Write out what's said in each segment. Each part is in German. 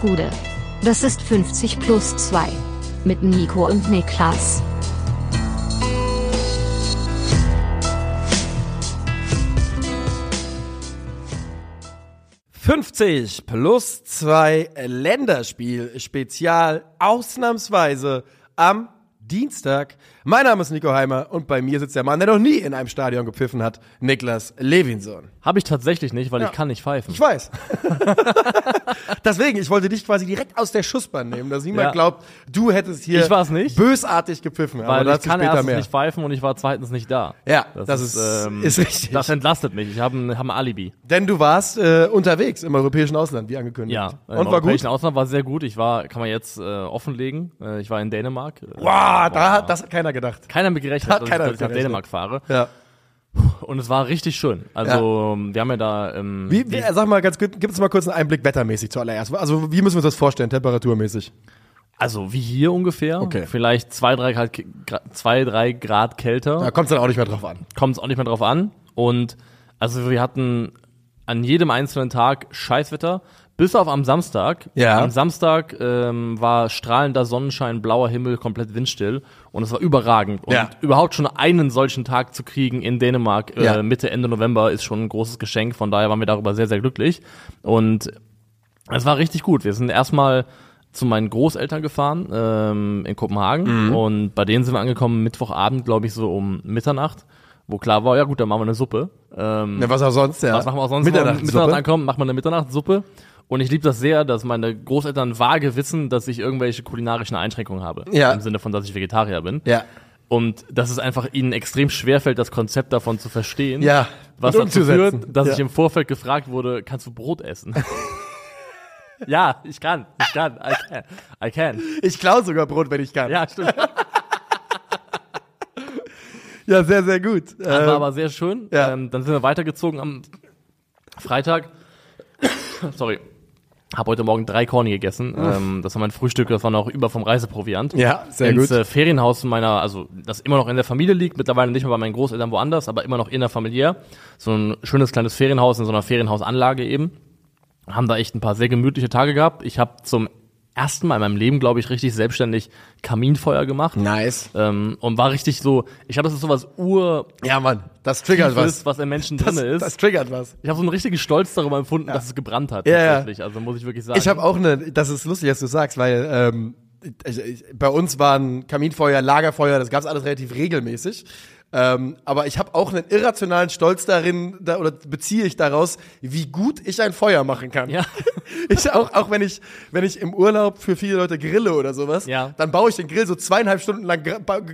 Gude. Das ist 50 plus 2. Mit Nico und Niklas. »50 plus 2 Länderspiel Spezial ausnahmsweise am Dienstag. Mein Name ist Nico Heimer und bei mir sitzt der Mann, der noch nie in einem Stadion gepfiffen hat, Niklas Levinson. Habe ich tatsächlich nicht, weil ja. ich kann nicht pfeifen. Ich weiß. Deswegen, ich wollte dich quasi direkt aus der Schussbahn nehmen, dass niemand ja. glaubt, du hättest hier ich nicht. bösartig gepfiffen. Weil aber ich kann erstens mehr. nicht pfeifen und ich war zweitens nicht da. Ja, das, das ist, ist, ähm, ist, richtig. Das entlastet mich. Ich habe ein, hab ein Alibi. Denn du warst äh, unterwegs im europäischen Ausland, wie angekündigt. Ja, und im war europäischen gut? Ausland war sehr gut. Ich war, kann man jetzt äh, offenlegen, äh, ich war in Dänemark. Wow, da hat das hat keiner gedacht. Keiner mit gerechnet, hat dass, keiner ich, dass ich nach Dänemark fahre. Ja. Und es war richtig schön. Also, ja. wir haben ja da. Ähm, wie, wie, sag mal ganz gut, gib uns mal kurz einen Einblick wettermäßig zuallererst. Also, wie müssen wir uns das vorstellen, temperaturmäßig? Also, wie hier ungefähr. Okay. Vielleicht zwei, drei Grad, zwei, drei Grad kälter. Da kommt es dann auch nicht mehr drauf an. Kommt es auch nicht mehr drauf an. Und, also, wir hatten an jedem einzelnen Tag Scheißwetter. Bis auf am Samstag. Ja. Am Samstag ähm, war strahlender Sonnenschein, blauer Himmel, komplett windstill und es war überragend. Und ja. überhaupt schon einen solchen Tag zu kriegen in Dänemark äh, ja. Mitte, Ende November ist schon ein großes Geschenk. Von daher waren wir darüber sehr, sehr glücklich. Und es war richtig gut. Wir sind erstmal zu meinen Großeltern gefahren ähm, in Kopenhagen Mhm. und bei denen sind wir angekommen Mittwochabend, glaube ich, so um Mitternacht, wo klar war, ja gut, dann machen wir eine Suppe. Ähm, Ja, was auch sonst, ja. was machen wir auch sonst? Mitternachtssuppe? Mitternacht ankommen, macht man eine Mitternachtssuppe. Und ich liebe das sehr, dass meine Großeltern vage wissen, dass ich irgendwelche kulinarischen Einschränkungen habe. Ja. Im Sinne von, dass ich Vegetarier bin. Ja. Und dass es einfach ihnen extrem schwerfällt, das Konzept davon zu verstehen. Ja. Was dazu führt, dass ja. ich im Vorfeld gefragt wurde, kannst du Brot essen? ja, ich kann, ich kann, I can, I can. Ich klaue sogar Brot, wenn ich kann. Ja, stimmt. Ja, sehr, sehr gut. Das war Ähm, aber sehr schön. ja. Ähm, dann sind wir weitergezogen am Freitag. Sorry. Hab heute Morgen drei Korni gegessen. Ähm, das war mein Frühstück, das war noch über vom Reiseproviant. Ja, sehr ins gut. Äh, Ferienhaus meiner, also das immer noch in der Familie liegt, mittlerweile nicht mehr bei meinen Großeltern woanders, aber immer noch innerfamiliär. So ein schönes kleines Ferienhaus in so einer Ferienhausanlage eben. Haben da echt ein paar sehr gemütliche Tage gehabt. Ich habe zum ersten Mal in meinem Leben, glaube ich, richtig selbstständig Kaminfeuer gemacht. Nice. Ähm, und war richtig so, ich glaube, das ist sowas ur Ja, Mann, das triggert was. was im Menschen Das, drinne ist. das triggert was. ich habe so einen richtigen Stolz darüber empfunden, dass es gebrannt hat. Ja, ja. tatsächlich. Also muss ich wirklich sagen. Ich habe auch eine, das ist lustig, dass du sagst, weil ähm, bei uns waren Kaminfeuer, Lagerfeuer, das gab's alles relativ regelmäßig. Ähm, aber ich habe auch einen irrationalen Stolz darin, da, oder beziehe ich daraus, wie gut ich ein Feuer machen kann. Ja. Ich auch, auch wenn ich, wenn ich im Urlaub für viele Leute grille oder sowas, Ja. dann baue ich den Grill so zweieinhalb Stunden lang,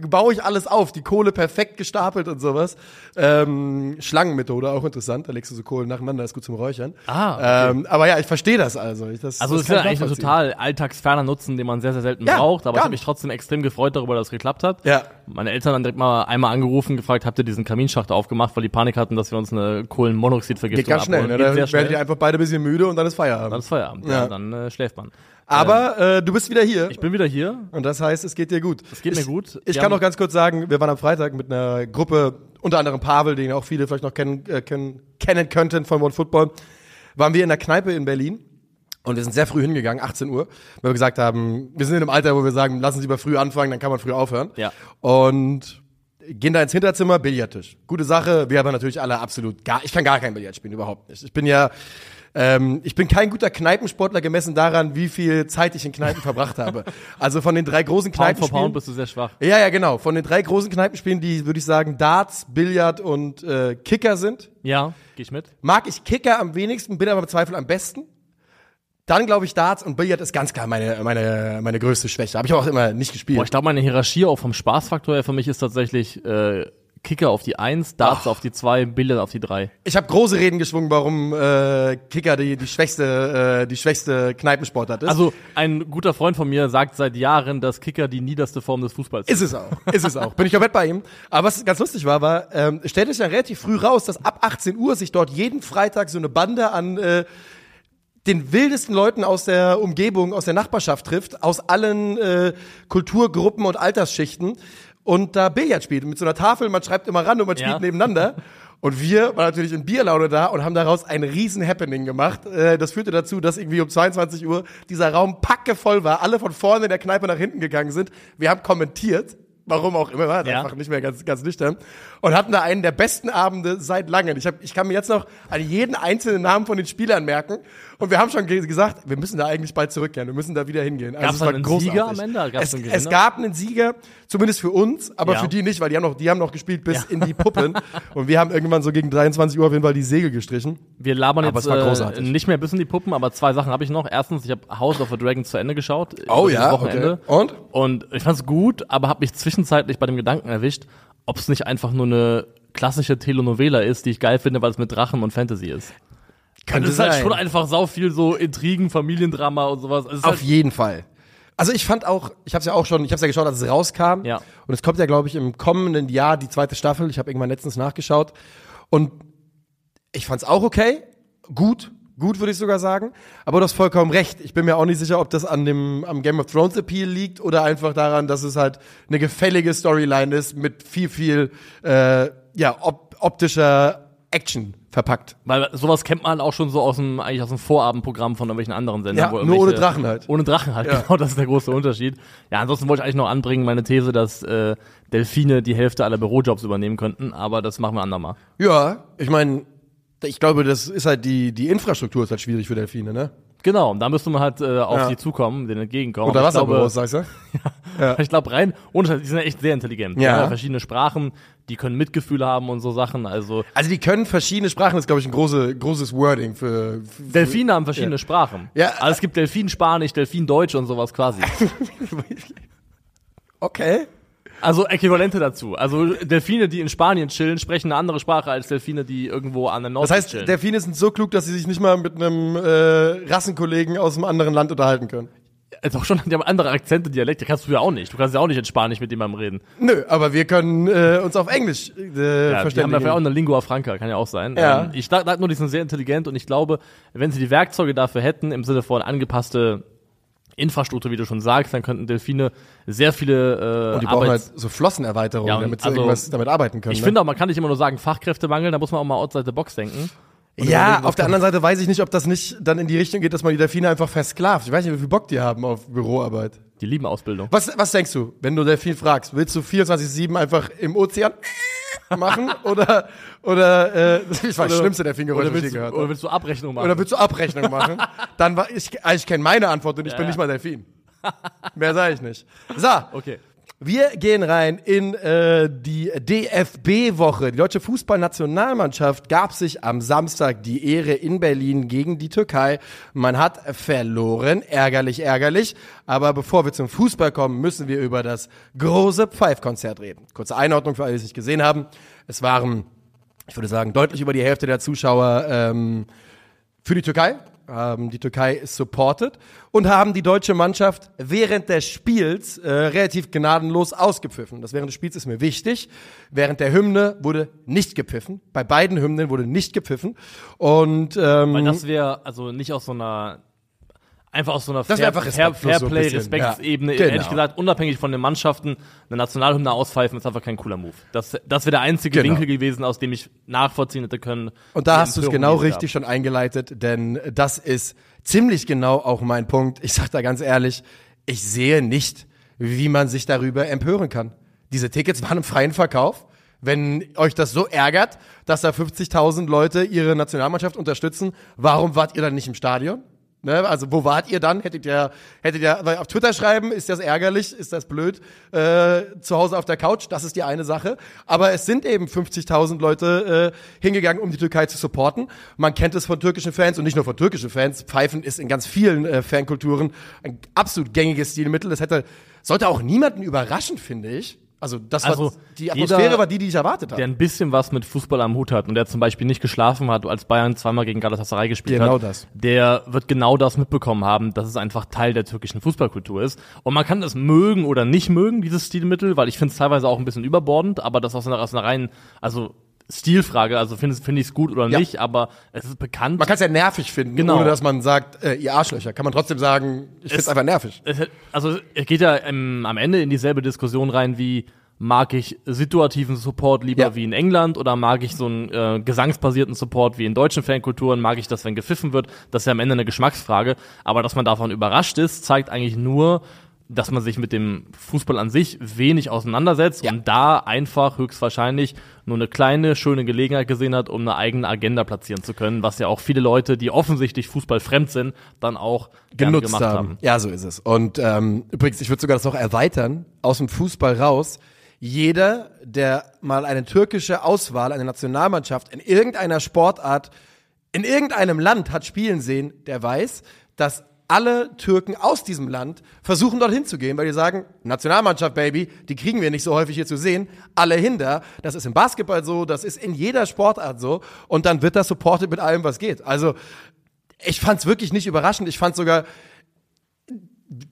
baue ich alles auf, die Kohle perfekt gestapelt und sowas. Ähm, Schlangenmethode, auch interessant, da legst du so Kohlen nacheinander, ist gut zum Räuchern. Ah, okay. ähm, aber ja, ich verstehe das also. Ich, das, also das ist kann ja ich eigentlich ein total alltagsferner Nutzen, den man sehr, sehr selten Ja, braucht. Aber ich habe mich trotzdem extrem gefreut darüber, dass es geklappt hat. Ja. Meine Eltern haben direkt mal einmal angerufen, gefragt, habt ihr diesen Kaminschacht aufgemacht, weil die Panik hatten, dass wir uns eine Kohlenmonoxidvergiftung Geht ganz schnell, ne? abholen. Da Geht sehr werdet ihr schnell. einfach beide ein bisschen müde und dann ist Feierabend. Dann ist Feierabend. Ja. Ja. dann äh, schläft man. Aber äh, du bist wieder hier. Ich bin wieder hier. und das heißt, es geht dir gut. Es geht mir gut. Ich Wir kann haben- noch ganz kurz sagen, wir waren am Freitag mit einer Gruppe, unter anderem Pavel, den auch viele vielleicht noch kennen, äh, kennen, kennen könnten von One Football, waren wir in der Kneipe in Berlin. Und wir sind sehr früh hingegangen, 18 Uhr, weil wir gesagt haben, wir sind in einem Alter, wo wir sagen, lassen Sie lieber früh anfangen, dann kann man früh aufhören. Ja. Und gehen da ins Hinterzimmer, Billardtisch. Gute Sache, wir haben natürlich alle absolut gar, ich kann gar kein Billard spielen, überhaupt nicht. Ich bin ja, ähm, ich bin kein guter Kneipensportler gemessen daran, wie viel Zeit ich in Kneipen verbracht habe. Also von den drei großen Pound for Kneipenspielen. Pound bist du sehr schwach. Ja, ja, genau. Von den drei großen Kneipenspielen, die, würde ich sagen, Darts, Billard und äh, Kicker sind, Ja, geh ich mit. mag ich Kicker am wenigsten, bin aber im Zweifel am besten. Dann glaube ich Darts und Billard ist ganz klar meine, meine, meine größte Schwäche. Habe ich auch immer nicht gespielt. Boah, ich glaube, meine Hierarchie auch vom Spaßfaktor her für mich ist tatsächlich äh, Kicker auf die 1, Darts auf die 2, Billard auf die 3. Ich habe große Reden geschwungen, warum äh, Kicker die, die schwächste, äh, die schwächste Kneipensportart ist. Also ein guter Freund von mir sagt seit Jahren, dass Kicker die niederste Form des Fußballs Ist es auch, ist es auch. Bin ich komplett bei ihm. Aber was ganz lustig war, war, ähm, stellte sich ja relativ früh raus, dass ab 18 Uhr sich dort jeden Freitag so eine Bande an äh, den wildesten Leuten aus der Umgebung, aus der Nachbarschaft trifft, aus allen äh, Kulturgruppen und Altersschichten und da Billard spielt mit so einer Tafel, man schreibt immer ran und man Ja. spielt nebeneinander. Und wir waren natürlich in Bierlaune da und haben daraus ein riesen Happening gemacht. Äh, Das führte dazu, dass irgendwie um 22 Uhr dieser Raum packevoll war. Alle von vorne in der Kneipe nach hinten gegangen sind. Wir haben kommentiert. Warum auch immer, war Ja. einfach nicht mehr ganz, ganz nüchtern. Und hatten da einen der besten Abende seit langem. Ich, hab, ich kann mir jetzt noch an jeden einzelnen Namen von den Spielern merken. Und wir haben schon ge gesagt, wir müssen da eigentlich bald zurückkehren. Wir müssen da wieder hingehen. Also Gab's es einen großartig. Sieger am Ende? Gab's Es, einen es gab einen Sieger, zumindest für uns, aber Ja. für die nicht, weil die haben noch, die haben noch gespielt bis Ja. in die Puppen. und wir haben irgendwann so gegen 23 Uhr auf jeden Fall die Segel gestrichen. Wir labern Aber jetzt es war äh, nicht mehr bis in die Puppen, aber zwei Sachen habe ich noch. Erstens, ich habe House of the Dragon zu Ende geschaut. Oh über ja, Wochenende. okay. Und? Und ich fand's gut, aber habe mich zwischenzeitlich bei dem Gedanken erwischt, ob es nicht einfach nur eine klassische Telenovela ist, die ich geil finde, weil es mit Drachen und Fantasy ist. Könnte es ist halt sein. schon einfach sau viel so Intrigen, Familiendrama und sowas. Also Auf halt, jeden Fall. Also ich fand auch, ich habe es ja auch schon, ich habe es ja geschaut, als es rauskam. Ja. Und es kommt ja, glaube ich, im kommenden Jahr die zweite Staffel. Ich habe irgendwann letztens nachgeschaut. Und ich fand es auch okay, gut, gut würde ich sogar sagen. Aber du hast vollkommen recht. Ich bin mir auch nicht sicher, ob das an dem am Game of Thrones Appeal liegt oder einfach daran, dass es halt eine gefällige Storyline ist mit viel, viel äh, ja op optischer Action verpackt. weil sowas kennt man auch schon so aus dem, eigentlich aus dem Vorabendprogramm von irgendwelchen anderen Sendern. Ja, wo nur ohne Drachen halt. Ohne Drachen halt, Ja. genau, das ist der große Unterschied. Ja, ansonsten wollte ich eigentlich noch anbringen, meine These, dass äh, Delfine die Hälfte aller Bürojobs übernehmen könnten, aber das machen wir andermal. Ja, ich meine, ich glaube, das ist halt die die Infrastruktur ist halt schwierig für Delfine, ne? Genau, und da müsste man halt äh, auf Ja. die zukommen, denen entgegenkommen. Glaube, Wasserbüros, sagst du? Ich glaube rein, ohne die sind ja echt sehr intelligent. Ja. Die haben ja verschiedene Sprachen, die können Mitgefühl haben und so Sachen. Also Also die können verschiedene Sprachen, das ist glaube ich ein große, großes Wording für, für Delfine haben verschiedene Sprachen. Ja. Also es gibt Delfin Spanisch, Delfin Deutsch und sowas quasi. Okay. Also Äquivalente dazu. Also Delfine, die in Spanien chillen, sprechen eine andere Sprache als Delfine, die irgendwo an der Nordsee Das heißt, chillen. Delfine sind so klug, dass sie sich nicht mal mit einem äh, Rassenkollegen aus einem anderen Land unterhalten können. also auch schon, die haben andere Akzente, Dialekte. Kannst du ja auch nicht. Du kannst ja auch nicht in Spanisch mit jemandem reden. Nö, aber wir können äh, uns auf Englisch äh, Ja, die haben verständigen. dafür auch eine Lingua Franca, kann ja auch sein. Ja. Ähm, ich sag nur, die sind sehr intelligent und ich glaube, wenn sie die Werkzeuge dafür hätten, im Sinne von angepasste Infrastruktur, wie du schon sagst, dann könnten Delfine sehr viele äh, Und die brauchen Arbeits- halt so Flossenerweiterungen, Ja, damit sie also- irgendwas damit arbeiten können. Ich ne? finde auch, man kann nicht immer nur sagen Fachkräftemangel, da muss man auch mal outside the box denken. Ja, auf der anderen Seite weiß ich nicht, ob das nicht dann in die Richtung geht, dass man die Delfine einfach versklavt. Ich weiß nicht, wie viel Bock die haben auf Büroarbeit. Die lieben Ausbildung. Was, was denkst du, wenn du Delfin fragst? Willst du 24-7 einfach im Ozean machen? Oder, oder äh, das war das schlimmste Delfingeräusch, Oder was ich gehört oder habe. willst du Abrechnung machen? Oder willst du Abrechnung machen? Dann war ich, ich kenne meine Antwort und ich bin ja. nicht mal Delfin. Mehr sage ich nicht. So, okay. Wir gehen rein in äh, die DFB-Woche. Die deutsche Fußballnationalmannschaft gab sich am Samstag die Ehre in Berlin gegen die Türkei. Man hat verloren, ärgerlich, ärgerlich. Aber bevor wir zum Fußball kommen, müssen wir über das große Pfeifkonzert reden. Kurze Einordnung für alle, die es nicht gesehen haben. Es waren, ich würde sagen, deutlich über die Hälfte der Zuschauer ähm, für die Türkei. Ähm, die Türkei ist supported und haben die deutsche Mannschaft während des Spiels äh, relativ gnadenlos ausgepfiffen. Das während des Spiels ist mir wichtig. Während der Hymne wurde nicht gepfiffen. Bei beiden Hymnen wurde nicht gepfiffen. Und ähm, Weil das wäre also nicht aus so einer einfach aus so einer Das wär einfach Fair, so ein Fairplay, bisschen, Respektsebene, ja. Genau. ehrlich gesagt, unabhängig von den Mannschaften, eine Nationalhymne auspfeifen, ist einfach kein cooler Move. Das, das wäre der einzige Genau. Winkel gewesen, aus dem ich nachvollziehen hätte können. Und da hast du es genau richtig schon eingeleitet, denn das ist ziemlich genau auch mein Punkt. Ich sag da ganz ehrlich, ich sehe nicht, wie man sich darüber empören kann. Diese Tickets waren im freien Verkauf. Wenn euch das so ärgert, dass da 50.000 Leute ihre Nationalmannschaft unterstützen, warum wart ihr dann nicht im Stadion? Ne, also wo wart ihr dann? Hättet ihr, hättet ihr weil auf Twitter schreiben, ist das ärgerlich, ist das blöd, äh, zu Hause auf der Couch, das ist die eine Sache. Aber es sind eben 50.000 Leute äh, hingegangen, um die Türkei zu supporten. Man kennt es von türkischen Fans und nicht nur von türkischen Fans. Pfeifen ist in ganz vielen äh, Fankulturen ein absolut gängiges Stilmittel. Das hätte, sollte auch niemanden überraschen, finde ich. Also das war, Also, die Atmosphäre jeder- war die, die ich erwartet habe. der ein bisschen was mit Fußball am Hut hat und der zum Beispiel nicht geschlafen hat, als Bayern zweimal gegen Galatasaray gespielt Genau hat, das. der wird genau das mitbekommen haben, dass es einfach Teil der türkischen Fußballkultur ist. Und man kann das mögen oder nicht mögen, dieses Stilmittel, weil ich finde es teilweise auch ein bisschen überbordend, aber das aus einer, aus einer reinen, also Stilfrage, also finde find ich es gut oder Ja. nicht, aber es ist bekannt. man kann es ja nervig finden, Genau. ohne dass man sagt, äh, ihr Arschlöcher. Kann man trotzdem sagen, ich finde es einfach nervig. es, also es geht ja im, am Ende in dieselbe Diskussion rein wie mag ich situativen Support lieber Ja. wie in England oder mag ich so einen äh, gesangsbasierten Support wie in deutschen Fankulturen, mag ich das, wenn gepfiffen wird, das ist ja am Ende eine Geschmacksfrage, aber dass man davon überrascht ist, zeigt eigentlich nur, dass man sich mit dem Fußball an sich wenig auseinandersetzt Ja. und da einfach höchstwahrscheinlich nur eine kleine, schöne Gelegenheit gesehen hat, um eine eigene Agenda platzieren zu können, was ja auch viele Leute, die offensichtlich Fußball fremd sind, dann auch genutzt gemacht haben. haben. Ja, so ist es. Und ähm, übrigens, ich würde sogar das noch erweitern, aus dem Fußball raus. Jeder, der mal eine türkische Auswahl, eine Nationalmannschaft in irgendeiner Sportart, in irgendeinem Land hat spielen sehen, der weiß, dass alle Türken aus diesem Land versuchen dorthin zu gehen, weil die sagen, Nationalmannschaft, Baby, die kriegen wir nicht so häufig hier zu sehen. Alle hinter. Das ist im Basketball so, das ist in jeder Sportart so. Und dann wird das supported mit allem, was geht. Also, ich fand's wirklich nicht überraschend. Ich fand sogar,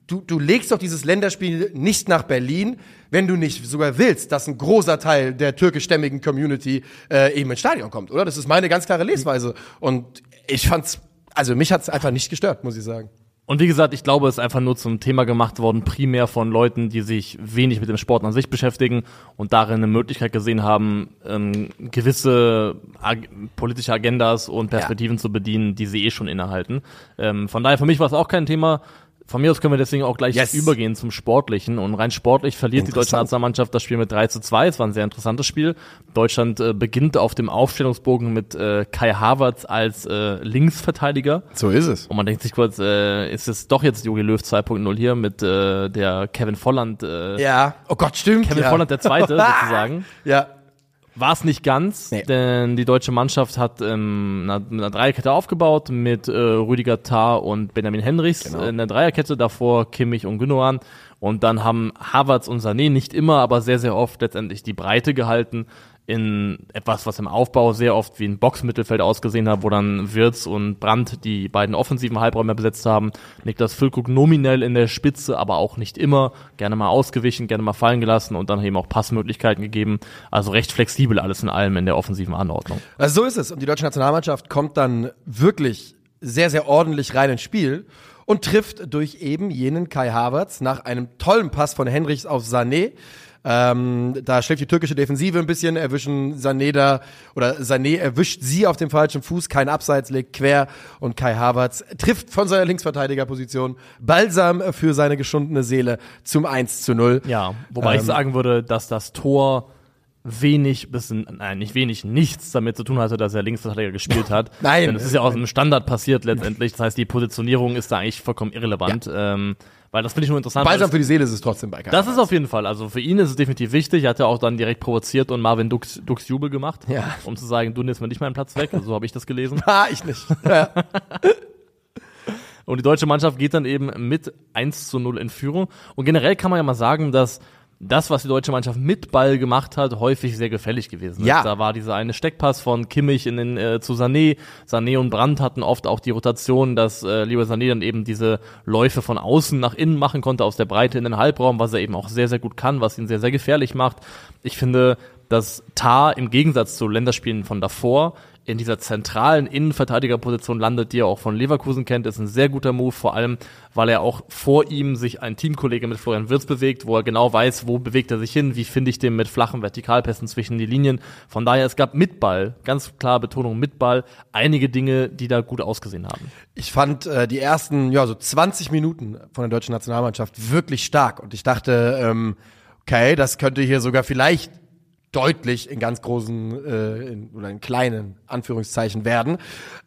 du, du legst doch dieses Länderspiel nicht nach Berlin, wenn du nicht sogar willst, dass ein großer Teil der türkischstämmigen Community äh, eben ins Stadion kommt, oder? Das ist meine ganz klare Lesweise. Und ich fand's, also mich hat's einfach nicht gestört, muss ich sagen. Und wie gesagt, ich glaube, es ist einfach nur zum Thema gemacht worden, primär von Leuten, die sich wenig mit dem Sport an sich beschäftigen und darin eine Möglichkeit gesehen haben, ähm, gewisse ag politische Agendas und Perspektiven zu bedienen, die sie eh schon innehalten. Ähm, von daher, für mich war es auch kein Thema. Von mir aus können wir deswegen auch gleich Yes. übergehen zum Sportlichen. Und rein sportlich verliert die deutsche. Nationalmannschaft das Spiel mit 3 zu 2. Es war ein sehr interessantes Spiel. Deutschland äh, beginnt auf dem Aufstellungsbogen mit äh, Kai Havertz als äh, Linksverteidiger. So ist es. Und man denkt sich kurz, äh, ist es doch jetzt Jogi Löw 2.0 hier mit äh, der Kevin Volland, äh, Ja. Oh Gott, stimmt. Kevin ja. Volland der Zweite sozusagen. Ja. War es nicht ganz, Nee. denn die deutsche Mannschaft hat ähm, eine, eine Dreierkette aufgebaut mit äh, Rüdiger Tah und Benjamin Henrichs Genau. in der Dreierkette, davor Kimmich und Gündogan. Und dann haben Havertz und Sané nicht immer, aber sehr, sehr oft letztendlich die Breite gehalten in etwas, was im Aufbau sehr oft wie ein Boxmittelfeld ausgesehen hat, wo dann Wirtz und Brandt die beiden offensiven Halbräume besetzt haben. Niklas Füllkrug nominell in der Spitze, aber auch nicht immer. Gerne mal ausgewichen, gerne mal fallen gelassen und dann eben auch Passmöglichkeiten gegeben. Also recht flexibel alles in allem in der offensiven Anordnung. Also so ist es. Und die deutsche Nationalmannschaft kommt dann wirklich sehr, sehr ordentlich rein ins Spiel und trifft durch eben jenen Kai Havertz nach einem tollen Pass von Henrichs auf Sané. Ähm, da schläft die türkische Defensive ein bisschen, erwischen Sané da, oder Sané erwischt sie auf dem falschen Fuß, kein Abseits, legt quer und Kai Havertz trifft von seiner Linksverteidigerposition Balsam für seine geschundene Seele zum 1 zu 0. Ja, wobei ich Ähm, sagen würde, dass das Tor wenig bis nein, nicht wenig, nichts damit zu tun hatte, dass er Linksverteidiger gespielt hat. Nein. Denn es ist ja aus einem Standard passiert letztendlich. Das heißt, die Positionierung ist da eigentlich vollkommen irrelevant. Ähm, weil das finde ich nur interessant. Balsam für die Seele ist es trotzdem bei Kai das ist auf jeden Fall. Also für ihn ist es definitiv wichtig. Er hat ja auch dann direkt provoziert und Marvin Dux, Dux Jubel gemacht, Ja. um zu sagen, du nimmst mir nicht meinen Platz weg. So habe ich das gelesen. Ah, ich nicht. Ja. Und die deutsche Mannschaft geht dann eben mit 1 zu 0 in Führung. Und generell kann man ja mal sagen, dass das, was die deutsche Mannschaft mit Ball gemacht hat, häufig sehr gefällig gewesen ist. Ja. Da war dieser eine Steckpass von Kimmich in den, äh, zu Sané. Sané und Brandt hatten oft auch die Rotation, dass äh, Lieber Sané dann eben diese Läufe von außen nach innen machen konnte, aus der Breite in den Halbraum, was er eben auch sehr, sehr gut kann, was ihn sehr, sehr gefährlich macht. Ich finde, dass Tar im Gegensatz zu Länderspielen von davor in dieser zentralen Innenverteidigerposition landet, die er auch von Leverkusen kennt, ist ein sehr guter Move, vor allem, weil er auch vor ihm sich ein Teamkollege mit Florian Wirtz bewegt, wo er genau weiß, wo bewegt er sich hin, wie finde ich den mit flachen Vertikalpässen zwischen die Linien. Von daher, es gab mit Ball, ganz klar Betonung mit Ball, einige Dinge, die da gut ausgesehen haben. Ich fand äh, die ersten, ja, so 20 Minuten von der deutschen Nationalmannschaft wirklich stark. Und ich dachte, ähm, okay, das könnte hier sogar vielleicht deutlich in ganz großen äh, in, oder in kleinen Anführungszeichen werden.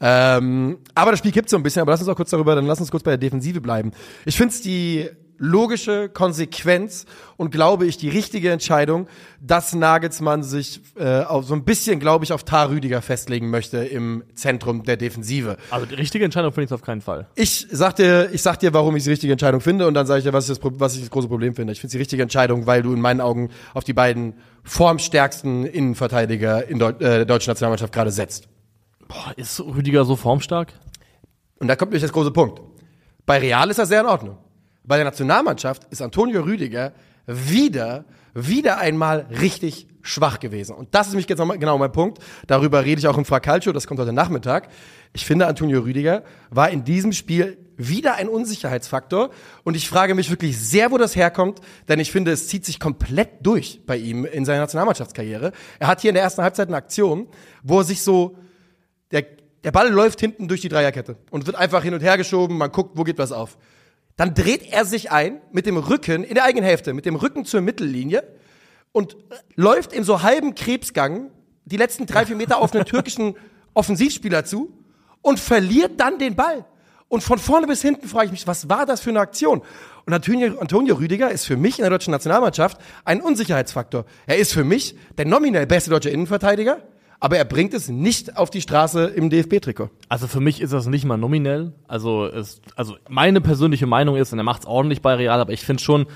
Ähm, aber das Spiel kippt so ein bisschen, aber lass uns auch kurz darüber, dann lass uns kurz bei der Defensive bleiben. Ich finde es die logische Konsequenz und glaube ich die richtige Entscheidung, dass Nagelsmann sich äh, auf so ein bisschen, glaube ich, auf Tar Rüdiger festlegen möchte im Zentrum der Defensive. Also die richtige Entscheidung finde ich auf keinen Fall. Ich sag dir, ich sag dir, warum ich die richtige Entscheidung finde und dann sage ich dir, was ich das, was ich das große Problem finde. Ich finde die richtige Entscheidung, weil du in meinen Augen auf die beiden formstärksten Innenverteidiger in Deu äh, der deutschen Nationalmannschaft gerade setzt. Boah, ist Rüdiger so formstark? Und da kommt nämlich das große Punkt. Bei Real ist er sehr in Ordnung. Bei der Nationalmannschaft ist Antonio Rüdiger wieder, wieder einmal richtig schwach gewesen. Und das ist nämlich jetzt genau mein Punkt. Darüber rede ich auch im Fracalcio, das kommt heute Nachmittag. Ich finde, Antonio Rüdiger war in diesem Spiel wieder ein Unsicherheitsfaktor. Und ich frage mich wirklich sehr, wo das herkommt, denn ich finde, es zieht sich komplett durch bei ihm in seiner Nationalmannschaftskarriere. Er hat hier in der ersten Halbzeit eine Aktion, wo er sich so, der, der Ball läuft hinten durch die Dreierkette und wird einfach hin und her geschoben, man guckt, wo geht was auf. Dann dreht er sich ein mit dem Rücken in der eigenen Hälfte, mit dem Rücken zur Mittellinie und läuft in so halben Krebsgang die letzten drei, vier Meter auf einen türkischen Offensivspieler zu und verliert dann den Ball. Und von vorne bis hinten frage ich mich, was war das für eine Aktion? Und Antonio, Antonio Rüdiger ist für mich in der deutschen Nationalmannschaft ein Unsicherheitsfaktor. Er ist für mich der nominell beste deutsche Innenverteidiger, aber er bringt es nicht auf die Straße im DFB-Trikot. Also für mich ist das nicht mal nominell. Also, es, also meine persönliche Meinung ist, und er macht es ordentlich bei Real, aber ich finde schon,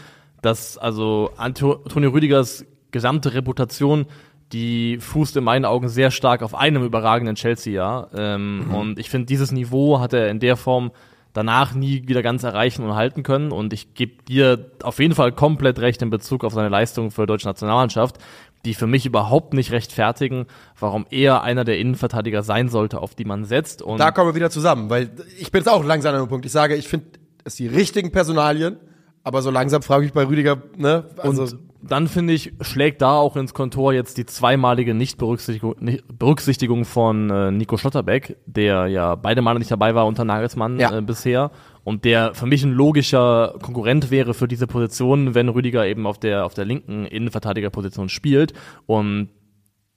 dass also Antonio Rüdigers gesamte Reputation die fußt in meinen Augen sehr stark auf einem überragenden Chelsea-Jahr. Ähm, mhm. Und ich finde, dieses Niveau hat er in der Form danach nie wieder ganz erreichen und halten können. Und ich gebe dir auf jeden Fall komplett recht in Bezug auf seine Leistung für die deutsche Nationalmannschaft, die für mich überhaupt nicht rechtfertigen, warum er einer der Innenverteidiger sein sollte, auf die man setzt. Und da kommen wir wieder zusammen, weil ich bin jetzt auch langsam an einem Punkt. Ich sage, ich finde es die richtigen Personalien, aber so langsam frage ich bei Rüdiger, ne? Also und dann finde ich, schlägt da auch ins Kontor jetzt die zweimalige Nichtberücksichtigung Berücksichtigung von äh, Nico Schlotterbeck, der ja beide Male nicht dabei war unter Nagelsmann ja. äh, bisher und der für mich ein logischer Konkurrent wäre für diese Position, wenn Rüdiger eben auf der auf der linken Innenverteidigerposition spielt. Und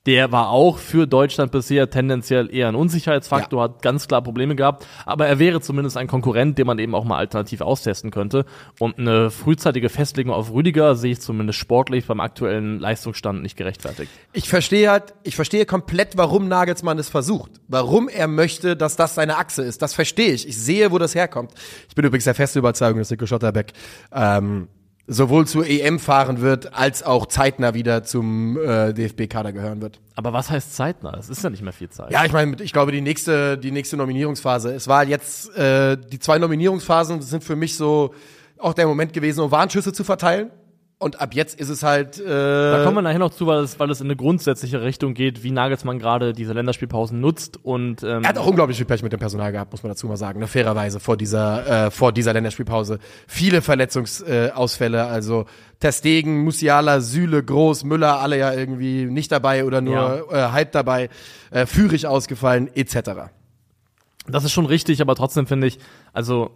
der war auch für Deutschland bisher tendenziell eher ein Unsicherheitsfaktor, ja. hat ganz klar Probleme gehabt, aber er wäre zumindest ein Konkurrent, den man eben auch mal alternativ austesten könnte. Und eine frühzeitige Festlegung auf Rüdiger sehe ich zumindest sportlich beim aktuellen Leistungsstand nicht gerechtfertigt. Ich verstehe halt, ich verstehe komplett, warum Nagelsmann es versucht. Warum er möchte, dass das seine Achse ist. Das verstehe ich. Ich sehe, wo das herkommt. Ich bin übrigens der feste Überzeugung, dass Nico Schotterbeck ähm, sowohl zur EM fahren wird, als auch zeitnah wieder zum äh, DFB-Kader gehören wird. Aber was heißt zeitnah? Es ist ja nicht mehr viel Zeit. Ja, ich meine, ich glaube, die nächste, die nächste Nominierungsphase. Es war jetzt, äh, die zwei Nominierungsphasen sind für mich so auch der Moment gewesen, um Warnschüsse zu verteilen. Und ab jetzt ist es halt. Äh da kommen wir nachher noch zu, weil es, weil es in eine grundsätzliche Richtung geht, wie Nagelsmann gerade diese Länderspielpausen nutzt. Und ähm er hat auch unglaublich viel Pech mit dem Personal gehabt, muss man dazu mal sagen. Ne? Fairerweise vor dieser äh, vor dieser Länderspielpause viele Verletzungsausfälle. Äh, also Testegen, Musiala, Süle, Groß, Müller, alle ja irgendwie nicht dabei oder nur ja. äh, halb dabei, äh, Führig ausgefallen etc. Das ist schon richtig, aber trotzdem finde ich, also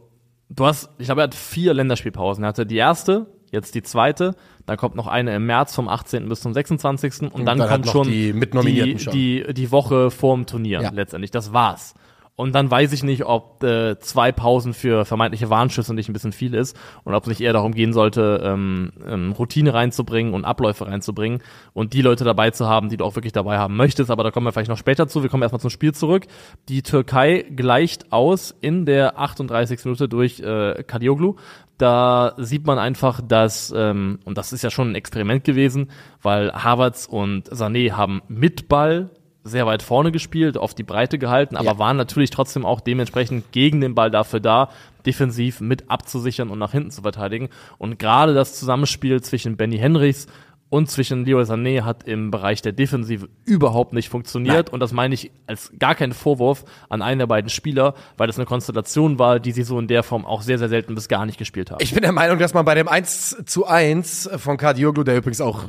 du hast, ich glaube, er hat vier Länderspielpausen. Er hatte die erste jetzt die zweite, dann kommt noch eine im März vom 18. bis zum 26. und, und dann, dann kommt schon die, die, die, die Woche vorm Turnier ja. letztendlich. Das war's. Und dann weiß ich nicht, ob äh, zwei Pausen für vermeintliche Warnschüsse nicht ein bisschen viel ist und ob es nicht eher darum gehen sollte, ähm, ähm, Routine reinzubringen und Abläufe reinzubringen und die Leute dabei zu haben, die du auch wirklich dabei haben möchtest. Aber da kommen wir vielleicht noch später zu. Wir kommen erstmal zum Spiel zurück. Die Türkei gleicht aus in der 38. Minute durch äh, Kadioglu. Da sieht man einfach, dass, ähm, und das ist ja schon ein Experiment gewesen, weil Havertz und Sané haben mit Ball sehr weit vorne gespielt, auf die Breite gehalten, aber ja. waren natürlich trotzdem auch dementsprechend gegen den Ball dafür da, defensiv mit abzusichern und nach hinten zu verteidigen. Und gerade das Zusammenspiel zwischen Benny Henrichs und zwischen Leo Sané hat im Bereich der Defensive überhaupt nicht funktioniert. Nein. Und das meine ich als gar keinen Vorwurf an einen der beiden Spieler, weil das eine Konstellation war, die sie so in der Form auch sehr, sehr selten bis gar nicht gespielt haben. Ich bin der Meinung, dass man bei dem 1 zu 1 von Kadioglu, der übrigens auch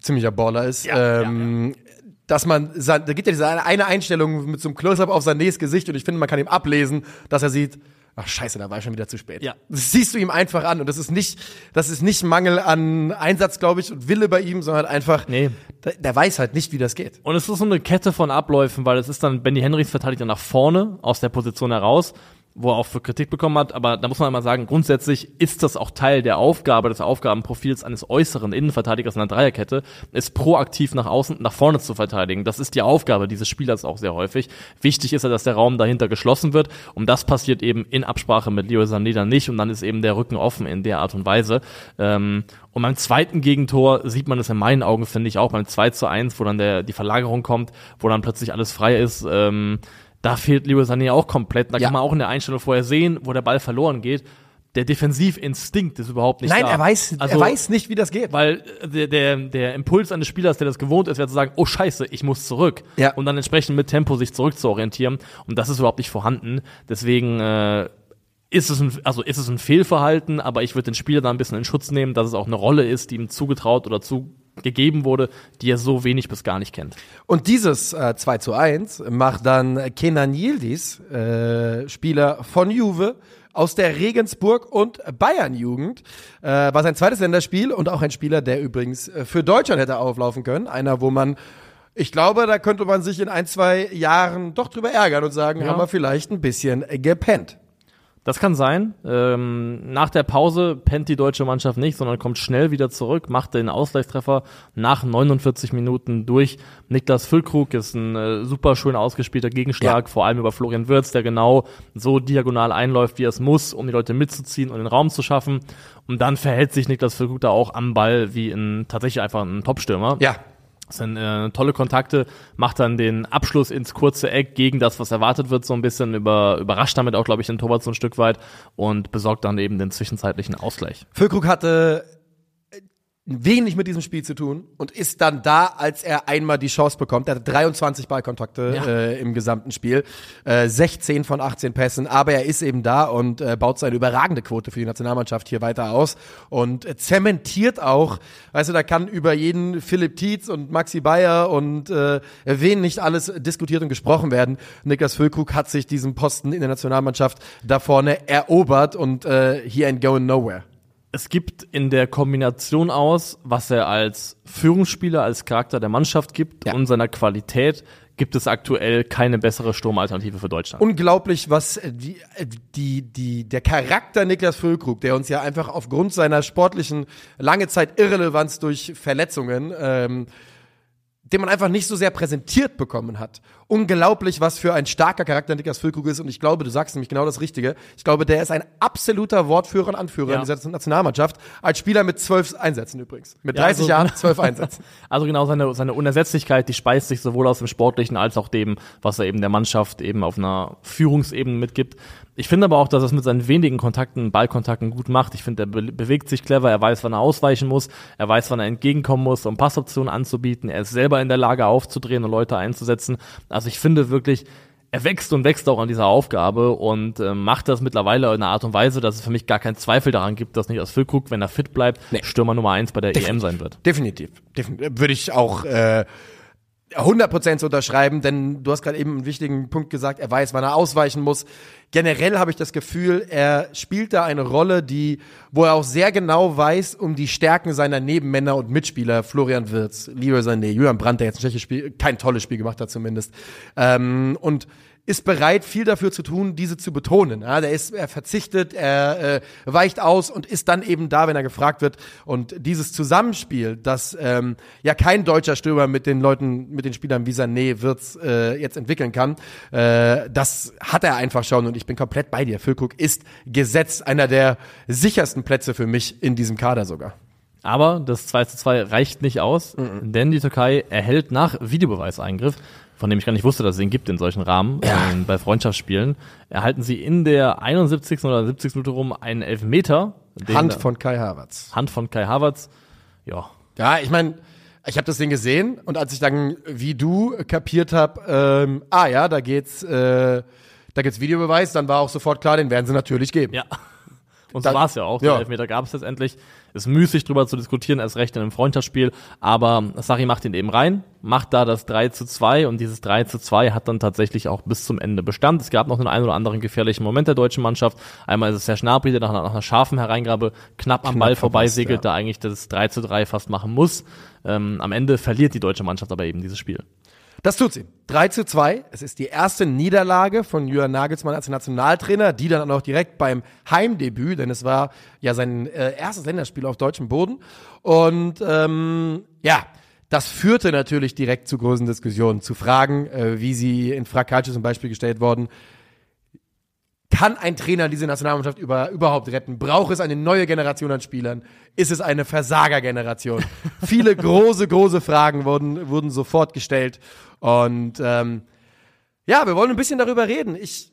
ziemlicher Baller ist, ja, ähm, ja, ja dass man, da gibt ja diese eine Einstellung mit so einem Close-Up auf Sanés Gesicht und ich finde, man kann ihm ablesen, dass er sieht, ach scheiße, da war ich schon wieder zu spät. Ja. Das siehst du ihm einfach an und das ist nicht, das ist nicht Mangel an Einsatz, glaube ich, und Wille bei ihm, sondern einfach, nee. der, der, weiß halt nicht, wie das geht. Und es ist so eine Kette von Abläufen, weil es ist dann, Benny Henrichs verteidigt dann nach vorne aus der Position heraus wo er auch für Kritik bekommen hat, aber da muss man einmal sagen, grundsätzlich ist das auch Teil der Aufgabe, des Aufgabenprofils eines äußeren Innenverteidigers in der Dreierkette, ist proaktiv nach außen, nach vorne zu verteidigen. Das ist die Aufgabe dieses Spielers auch sehr häufig. Wichtig ist ja, dass der Raum dahinter geschlossen wird und das passiert eben in Absprache mit Leo Sané dann nicht und dann ist eben der Rücken offen in der Art und Weise. Ähm, und beim zweiten Gegentor sieht man es in meinen Augen, finde ich, auch beim 2 zu 1, wo dann der, die Verlagerung kommt, wo dann plötzlich alles frei ist, ähm, da fehlt Leroy Sané auch komplett. Da ja. kann man auch in der Einstellung vorher sehen, wo der Ball verloren geht. Der Defensivinstinkt ist überhaupt nicht Nein, da. Nein, er weiß, also, er weiß nicht, wie das geht. Weil der, der, der Impuls eines Spielers, der das gewohnt ist, wäre zu sagen, oh scheiße, ich muss zurück. Ja. Und dann entsprechend mit Tempo sich zurückzuorientieren. Und das ist überhaupt nicht vorhanden. Deswegen, äh, ist es ein, also ist es ein Fehlverhalten, aber ich würde den Spieler da ein bisschen in Schutz nehmen, dass es auch eine Rolle ist, die ihm zugetraut oder zugegeben wurde, die er so wenig bis gar nicht kennt. Und dieses äh, 2 zu 1 macht dann Kenan Yildiz, äh, Spieler von Juve, aus der Regensburg und Bayern-Jugend. Äh, war sein zweites Länderspiel und auch ein Spieler, der übrigens äh, für Deutschland hätte auflaufen können. Einer, wo man ich glaube, da könnte man sich in ein, zwei Jahren doch drüber ärgern und sagen, Ja. haben wir vielleicht ein bisschen gepennt. Das kann sein. Ähm, nach der Pause pennt die deutsche Mannschaft nicht, sondern kommt schnell wieder zurück, macht den Ausgleichstreffer nach 49 Minuten durch. Niklas Füllkrug ist ein äh, super schön ausgespielter Gegenschlag, Ja. vor allem über Florian Wirtz, der genau so diagonal einläuft, wie er es muss, um die Leute mitzuziehen und den Raum zu schaffen. Und dann verhält sich Niklas Füllkrug da auch am Ball wie ein tatsächlich einfach ein Topstürmer. Ja, Das sind äh, tolle Kontakte, macht dann den Abschluss ins kurze Eck gegen das, was erwartet wird, so ein bisschen über, überrascht damit auch, glaube ich, den Torwart so ein Stück weit und besorgt dann eben den zwischenzeitlichen Ausgleich. Füllkrug hatte wenig mit diesem Spiel zu tun und ist dann da, als er einmal die Chance bekommt. Er hatte 23 Ballkontakte Ja. äh, im gesamten Spiel, äh, 16 von 18 Pässen, aber er ist eben da und äh, baut seine überragende Quote für die Nationalmannschaft hier weiter aus und zementiert auch, weißt du, da kann über jeden Philipp Tietz und Maxi Bayer und äh, wen nicht alles diskutiert und gesprochen werden. Niklas Füllkrug hat sich diesen Posten in der Nationalmannschaft da vorne erobert und äh, he ain't going nowhere. Es gibt in der Kombination aus, was er als Führungsspieler, als Charakter der Mannschaft gibt Ja. und seiner Qualität, gibt es aktuell keine bessere Sturmalternative für Deutschland. unglaublich, was äh, die, äh, die, die, der Charakter Niklas Füllkrug, der uns ja einfach aufgrund seiner sportlichen lange Zeit Irrelevanz durch Verletzungen, ähm, den man einfach nicht so sehr präsentiert bekommen hat. Unglaublich, was für ein starker Charakter Niklas Füllkrug ist. Und ich glaube, du sagst nämlich genau das Richtige. Ich glaube, der ist ein absoluter Wortführer und Anführer Ja. in dieser Nationalmannschaft. Als Spieler mit zwölf Einsätzen übrigens. Mit Ja, 30 also- Jahren, zwölf Einsätzen. Also genau seine, seine Unersetzlichkeit, die speist sich sowohl aus dem Sportlichen als auch dem, was er eben der Mannschaft eben auf einer Führungsebene mitgibt. Ich finde aber auch, dass er es mit seinen wenigen Kontakten, Ballkontakten gut macht. Ich finde, er be bewegt sich clever, er weiß, wann er ausweichen muss, er weiß, wann er entgegenkommen muss, um Passoptionen anzubieten. Er ist selber in der Lage aufzudrehen und Leute einzusetzen. Also ich finde wirklich, er wächst und wächst auch an dieser Aufgabe und äh, macht das mittlerweile in einer Art und Weise, dass es für mich gar keinen Zweifel daran gibt, dass nicht aus Füllkrug, wenn er fit bleibt, Stürmer Nummer eins bei der EM sein wird. Definitiv. Definitiv. Würde ich auch äh, 100% so unterschreiben, denn du hast gerade eben einen wichtigen Punkt gesagt, er weiß, wann er ausweichen muss. Generell habe ich das Gefühl, er spielt da eine Rolle, die, wo er auch sehr genau weiß um die Stärken seiner Nebenmänner und Mitspieler, Florian Wirtz, Leroy Sané, Julian Brandt, der jetzt ein schlechtes Spiel, kein tolles Spiel gemacht hat zumindest, ähm, und ist bereit, viel dafür zu tun, diese zu betonen. Ja, der ist, er verzichtet, er äh, weicht aus und ist dann eben da, wenn er gefragt wird. Und dieses Zusammenspiel, das ähm, ja kein deutscher Stürmer mit den Leuten, mit den Spielern wie Sané Wirtz äh, jetzt entwickeln kann, äh, das hat er einfach schon. Und ich bin komplett bei dir. Füllkrug ist gesetzt einer der sichersten Plätze für mich in diesem Kader sogar. Aber das 2 zu 2 reicht nicht aus, denn die Türkei erhält nach Videobeweiseingriff, von dem ich gar nicht wusste, dass es ihn gibt in solchen Rahmen, ähm, bei Freundschaftsspielen, erhalten sie in der 71. oder 70. Minute rum einen Elfmeter. den- Hand von Kai Havertz. Hand von Kai Havertz. Ja, Ja, ich meine, ich habe das Ding gesehen und als ich dann wie du kapiert habe, ähm, ah ja, da geht's, äh, da gibt's Videobeweis, dann war auch sofort klar, den werden sie natürlich geben. ja. Und so war es ja auch. ja. Den Elfmeter gab es letztendlich. Ist müßig drüber zu diskutieren, erst recht in einem Freundschaftsspiel. Aber Sari macht ihn eben rein, macht da das 3 zu 2 und dieses 3 zu 2 hat dann tatsächlich auch bis zum Ende Bestand. Es gab noch den einen oder anderen gefährlichen Moment der deutschen Mannschaft. Einmal ist es Herr Schnabri, der nach, nach einer scharfen Hereingabe knapp am Knapp Ball vorbeisegelt, ja. da eigentlich das 3 zu 3 fast machen muss. Ähm, am Ende verliert die deutsche Mannschaft aber eben dieses Spiel. Das tut sie. 3 zu 2. Es ist die erste Niederlage von Jürgen Nagelsmann als Nationaltrainer, die dann auch direkt beim Heimdebüt, denn es war ja sein äh, erstes Länderspiel auf deutschem Boden. Und ähm, ja, das führte natürlich direkt zu großen Diskussionen, zu Fragen, äh, wie sie in Fracalcio zum Beispiel gestellt worden. Kann ein Trainer diese Nationalmannschaft über, überhaupt retten? Braucht es eine neue Generation an Spielern? Ist es eine Versagergeneration? Viele große, große Fragen wurden, wurden sofort gestellt. Und ähm, ja, wir wollen ein bisschen darüber reden. Ich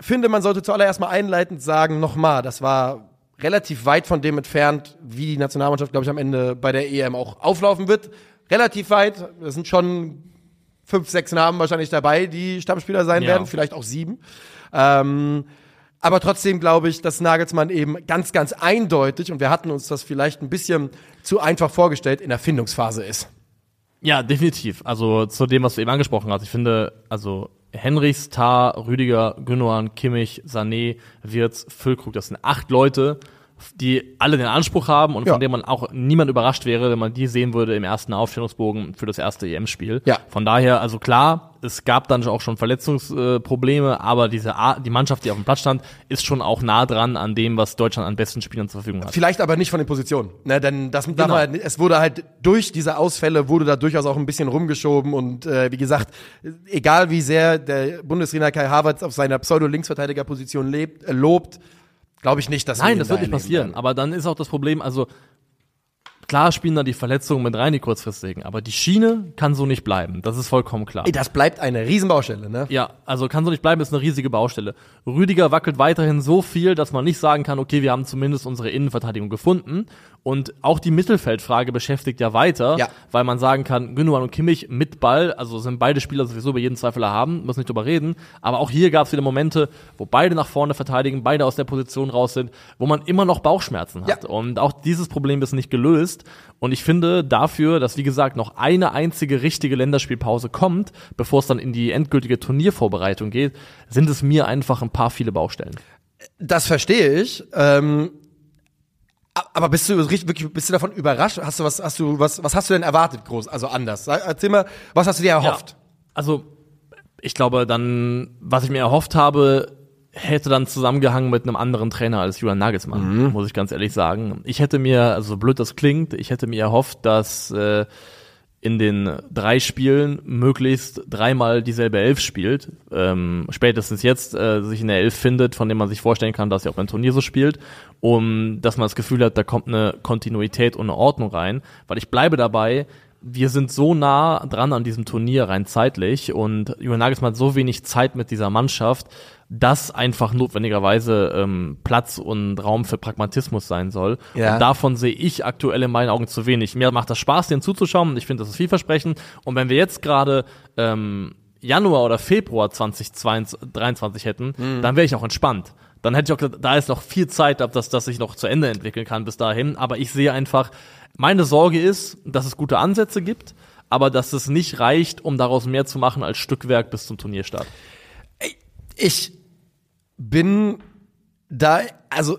finde, man sollte zuallererst mal einleitend sagen, nochmal, das war relativ weit von dem entfernt, wie die Nationalmannschaft, glaube ich, am Ende bei der EM auch auflaufen wird. Relativ weit. Es sind schon fünf, sechs Namen wahrscheinlich dabei, die Stammspieler sein Ja. werden, vielleicht auch sieben. Ähm, Aber trotzdem glaube ich, dass Nagelsmann eben ganz, ganz eindeutig, und wir hatten uns das vielleicht ein bisschen zu einfach vorgestellt, in der Findungsphase ist. Ja, definitiv. Also zu dem, was du eben angesprochen hast. Ich finde, also Henrichs, Tar, Rüdiger, Gündogan, Kimmich, Sané, Wirtz, Füllkrug, das sind acht Leute, die alle den Anspruch haben und Ja. von dem man auch niemand überrascht wäre, wenn man die sehen würde im ersten Aufstellungsbogen für das erste EM-Spiel. Ja. Von daher, also klar, es gab dann auch schon Verletzungsprobleme, aber diese Art, die Mannschaft, die auf dem Platz stand, ist schon auch nah dran an dem, was Deutschland an besten Spielern zur Verfügung hat. Vielleicht aber nicht von den Positionen. Ne, denn das Genau. halt, es wurde halt durch diese Ausfälle wurde da durchaus auch ein bisschen rumgeschoben und äh, wie gesagt, egal wie sehr der Bundestrainer Kai Havertz auf seiner Pseudo-Linksverteidigerposition lebt, äh, lobt, glaube ich nicht, dass wir Nein, ihn das da wird nicht passieren. Aber dann ist auch das Problem, also klar spielen da die Verletzungen mit rein, die kurzfristigen, aber die Schiene kann so nicht bleiben. Das ist vollkommen klar. Ey, das bleibt eine Riesenbaustelle, ne? Ja, also kann so nicht bleiben, ist eine riesige Baustelle. Rüdiger wackelt weiterhin so viel, dass man nicht sagen kann, okay, wir haben zumindest unsere Innenverteidigung gefunden. Und auch die Mittelfeldfrage beschäftigt ja weiter, Ja. weil man sagen kann, Gündogan und Kimmich mit Ball, also sind beide Spieler sowieso bei jedem Zweifler haben, muss nicht drüber reden. Aber auch hier gab es wieder Momente, wo beide nach vorne verteidigen, beide aus der Position raus sind, wo man immer noch Bauchschmerzen hat. Ja. Und auch dieses Problem ist nicht gelöst. Und ich finde dafür, dass wie gesagt noch eine einzige richtige Länderspielpause kommt, bevor es dann in die endgültige Turniervorbereitung geht, sind es mir einfach ein paar viele Baustellen. Das verstehe ich. Ähm, aber bist du wirklich, bist du davon überrascht? Hast du was, hast du was, was hast du denn erwartet groß? Also anders. Erzähl mal, was hast du dir erhofft? Also ich glaube dann, was ich mir erhofft habe, hätte dann zusammengehangen mit einem anderen Trainer als Julian Nagelsmann, muss ich ganz ehrlich sagen. Ich hätte mir, also so blöd das klingt, ich hätte mir erhofft, dass äh, in den drei Spielen möglichst dreimal dieselbe Elf spielt. Ähm, spätestens jetzt äh, sich in der Elf findet, von dem man sich vorstellen kann, dass er auch beim Turnier so spielt, um dass man das Gefühl hat, da kommt eine Kontinuität und eine Ordnung rein. Weil ich bleibe dabei, wir sind so nah dran an diesem Turnier rein zeitlich und Julian Nagelsmann hat so wenig Zeit mit dieser Mannschaft, dass einfach notwendigerweise ähm, Platz und Raum für Pragmatismus sein soll. Ja. Und davon sehe ich aktuell in meinen Augen zu wenig. Mir macht das Spaß, den zuzuschauen. Ich finde, das ist vielversprechend. Und wenn wir jetzt gerade ähm, Januar oder Februar 2023 hätten, dann wäre ich auch entspannt. Dann hätte ich auch gesagt, da ist noch viel Zeit, dass das sich noch zu Ende entwickeln kann bis dahin. Aber ich sehe einfach, meine Sorge ist, dass es gute Ansätze gibt, aber dass es nicht reicht, um daraus mehr zu machen als Stückwerk bis zum Turnierstart. Ich bin da, also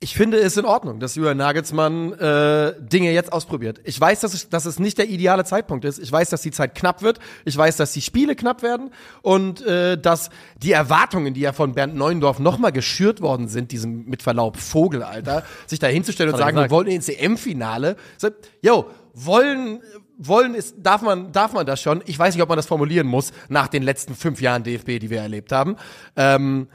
ich finde es in Ordnung, dass Julian Nagelsmann äh, Dinge jetzt ausprobiert. Ich weiß, dass es, dass es nicht der ideale Zeitpunkt ist. Ich weiß, dass die Zeit knapp wird. Ich weiß, dass die Spiele knapp werden und äh, dass die Erwartungen, die ja von Bernd Neuendorf nochmal geschürt worden sind, diesem mit Verlaub Vogel, Alter, sich da hinzustellen und sagen, wir wollen ins EM-Finale. So, yo, wollen, wollen ist, darf man, darf man das schon? Ich weiß nicht, ob man das formulieren muss nach den letzten fünf Jahren DFB, die wir erlebt haben. Ähm,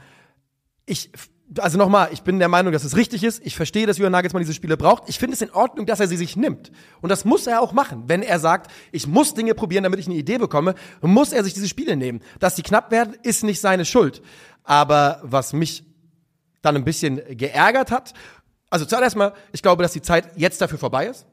ich, also nochmal, ich bin der Meinung, dass es richtig ist. Ich verstehe, dass Jürgen Nagelsmann diese Spiele braucht. Ich finde es in Ordnung, dass er sie sich nimmt. Und das muss er auch machen. Wenn er sagt, ich muss Dinge probieren, damit ich eine Idee bekomme, muss er sich diese Spiele nehmen. Dass die knapp werden, ist nicht seine Schuld. Aber was mich dann ein bisschen geärgert hat, also zuallererst mal, ich glaube, dass die Zeit jetzt dafür vorbei ist.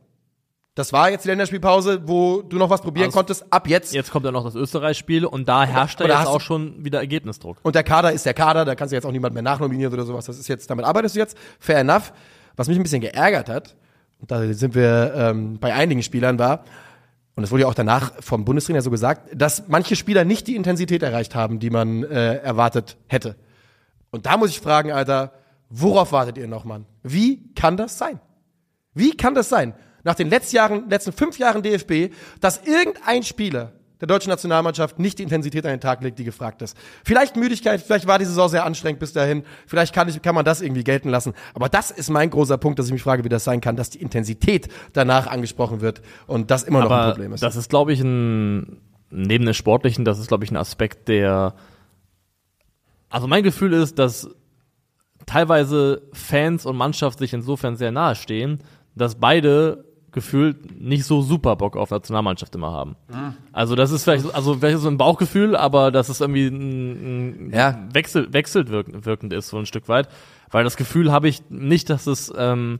Das war jetzt die Länderspielpause, wo du noch was probieren Also- konntest. Ab jetzt Jetzt kommt ja noch das Österreich-Spiel und da herrscht da jetzt auch schon wieder Ergebnisdruck. Und der Kader ist der Kader, da kannst du jetzt auch niemand mehr nachnominieren oder sowas. Das ist jetzt, damit arbeitest du jetzt. Fair enough. Was mich ein bisschen geärgert hat, und da sind wir ähm, bei einigen Spielern war, und es wurde ja auch danach vom Bundestrainer so gesagt, dass manche Spieler nicht die Intensität erreicht haben, die man äh, erwartet hätte. Und da muss ich fragen, Alter, worauf wartet ihr noch, Mann? Wie kann das sein? Wie kann das sein? Nach den letzten, Jahren, letzten fünf Jahren DFB, dass irgendein Spieler der deutschen Nationalmannschaft nicht die Intensität an den Tag legt, die gefragt ist. Vielleicht Müdigkeit, vielleicht war die Saison sehr anstrengend bis dahin, vielleicht kann, ich, kann man das irgendwie gelten lassen. Aber das ist mein großer Punkt, dass ich mich frage, wie das sein kann, dass die Intensität danach angesprochen wird und das immer noch ein Aber Problem ist. das ist, glaube ich, ein, neben dem Sportlichen, das ist, glaube ich, ein Aspekt, der, also mein Gefühl ist, dass teilweise Fans und Mannschaft sich insofern sehr nahe stehen, dass beide gefühlt nicht so super Bock auf Nationalmannschaft immer haben. Also das ist vielleicht, so- also vielleicht so ein Bauchgefühl, aber dass es irgendwie ein, ein Ja. Wechsel, wechselt wirkend ist, so ein Stück weit. Weil das Gefühl habe ich nicht, dass es ähm,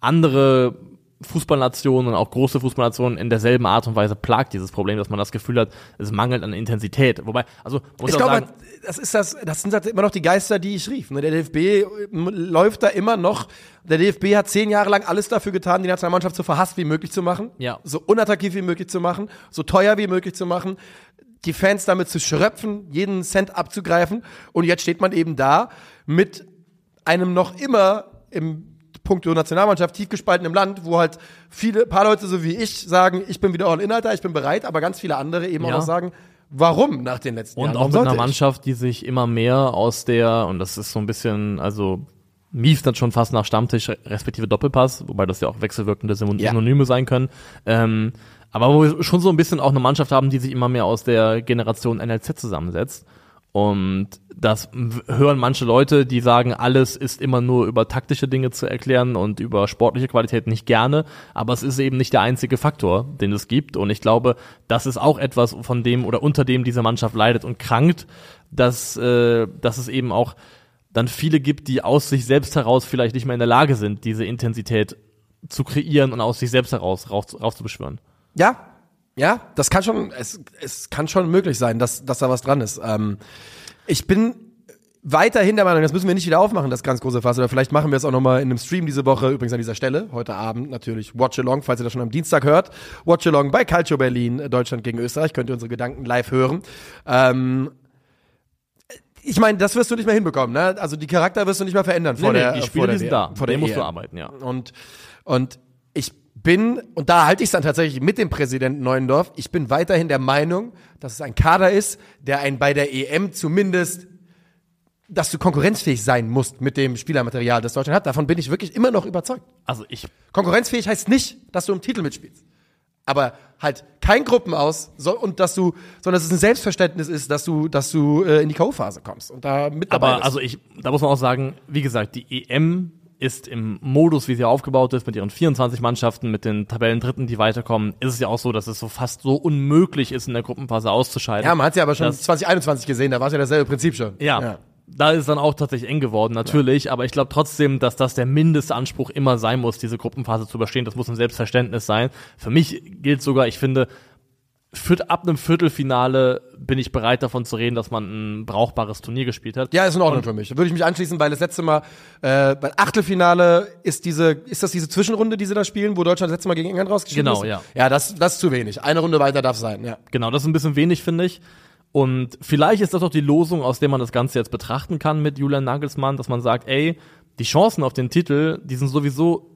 andere Fußballnationen und auch große Fußballnationen in derselben Art und Weise plagt dieses Problem, dass man das Gefühl hat, es mangelt an Intensität. Wobei, also muss Ich glaube, sagen, das ist das, das sind halt immer noch die Geister, die ich rief. ne? Der DFB läuft da immer noch. Der DFB hat zehn Jahre lang alles dafür getan, die Nationalmannschaft so verhasst wie möglich zu machen, Ja. so unattraktiv wie möglich zu machen, so teuer wie möglich zu machen, die Fans damit zu schröpfen, jeden Cent abzugreifen. Und jetzt steht man eben da mit einem noch immer im Punkto Nationalmannschaft tief gespaltenem Land, wo halt viele, paar Leute so wie ich sagen, ich bin wieder all-in, Alter, ich bin bereit, aber ganz viele andere eben auch Ja. noch sagen, warum nach den letzten Und Jahren? auch Warum mit einer ich? Mannschaft, die sich immer mehr aus der, und das ist so ein bisschen, also mief dann schon fast nach Stammtisch respektive Doppelpass, wobei das ja auch wechselwirkende Synony- Ja. Synonyme sein können. Ähm, aber wo wir schon so ein bisschen auch eine Mannschaft haben, die sich immer mehr aus der Generation NLZ zusammensetzt. Und das hören manche Leute, die sagen, alles ist immer nur über taktische Dinge zu erklären und über sportliche Qualität nicht gerne. Aber es ist eben nicht der einzige Faktor, den es gibt. Und ich glaube, das ist auch etwas, von dem oder unter dem diese Mannschaft leidet und krankt, dass, äh, dass es eben auch dann viele gibt, die aus sich selbst heraus vielleicht nicht mehr in der Lage sind, diese Intensität zu kreieren und aus sich selbst heraus rauf, raufzubeschwören. Ja, ja, das kann schon, es, es kann schon möglich sein, dass, dass da was dran ist. Ähm, ich bin weiterhin der Meinung, das müssen wir nicht wieder aufmachen, das ganz große Fass, oder vielleicht machen wir es auch nochmal in einem Stream diese Woche, übrigens an dieser Stelle, heute Abend natürlich Watch Along, falls ihr das schon am Dienstag hört, Watch Along bei Calcio Berlin, äh, Deutschland gegen Österreich, könnt ihr unsere Gedanken live hören. Ähm, ich meine, das wirst du nicht mehr hinbekommen, ne? Also die Charakter wirst du nicht mehr verändern vor der die vor Spiele, der die sind da. vor der musst du arbeiten, ja. Und, und ich bin, und da halte ich es dann tatsächlich mit dem Präsidenten Neuendorf, ich bin weiterhin der Meinung, dass es ein Kader ist, der einen bei der EM zumindest, dass du konkurrenzfähig sein musst mit dem Spielermaterial, das Deutschland hat. Davon bin ich wirklich immer noch überzeugt. Also ich Konkurrenzfähig heißt nicht, dass du im Titel mitspielst. Aber halt kein Gruppen aus so, und dass du, sondern dass es ein Selbstverständnis ist, dass du, dass du äh, in die K.O.-Phase kommst und da mit dabei Aber bist. also ich, da muss man auch sagen, wie gesagt, die EM ist im Modus, wie sie aufgebaut ist, mit ihren 24 Mannschaften, mit den Tabellendritten, die weiterkommen, ist es ja auch so, dass es so fast so unmöglich ist, in der Gruppenphase auszuscheiden. ja, man hat ja aber schon das- 2021 gesehen, da war es ja dasselbe Prinzip schon. Ja. Da ist es dann auch tatsächlich eng geworden, natürlich, aber ich glaube trotzdem, dass das der Mindestanspruch immer sein muss, diese Gruppenphase zu überstehen. Das muss ein Selbstverständnis sein. Für mich gilt sogar, ich finde, ab einem Viertelfinale bin ich bereit davon zu reden, dass man ein brauchbares Turnier gespielt hat. Ja, ist in Ordnung für mich. Würde ich mich anschließen, weil das letzte Mal, äh, beim Achtelfinale ist diese, ist das diese Zwischenrunde, die sie da spielen, wo Deutschland das letzte Mal gegen England rausgeschieden Genau, ist? ja. Ja, das, das ist zu wenig. Eine Runde weiter darf sein, ja. Genau, das ist ein bisschen wenig, finde ich. Und vielleicht ist das auch die Losung, aus der man das Ganze jetzt betrachten kann mit Julian Nagelsmann, dass man sagt, ey, die Chancen auf den Titel, die sind sowieso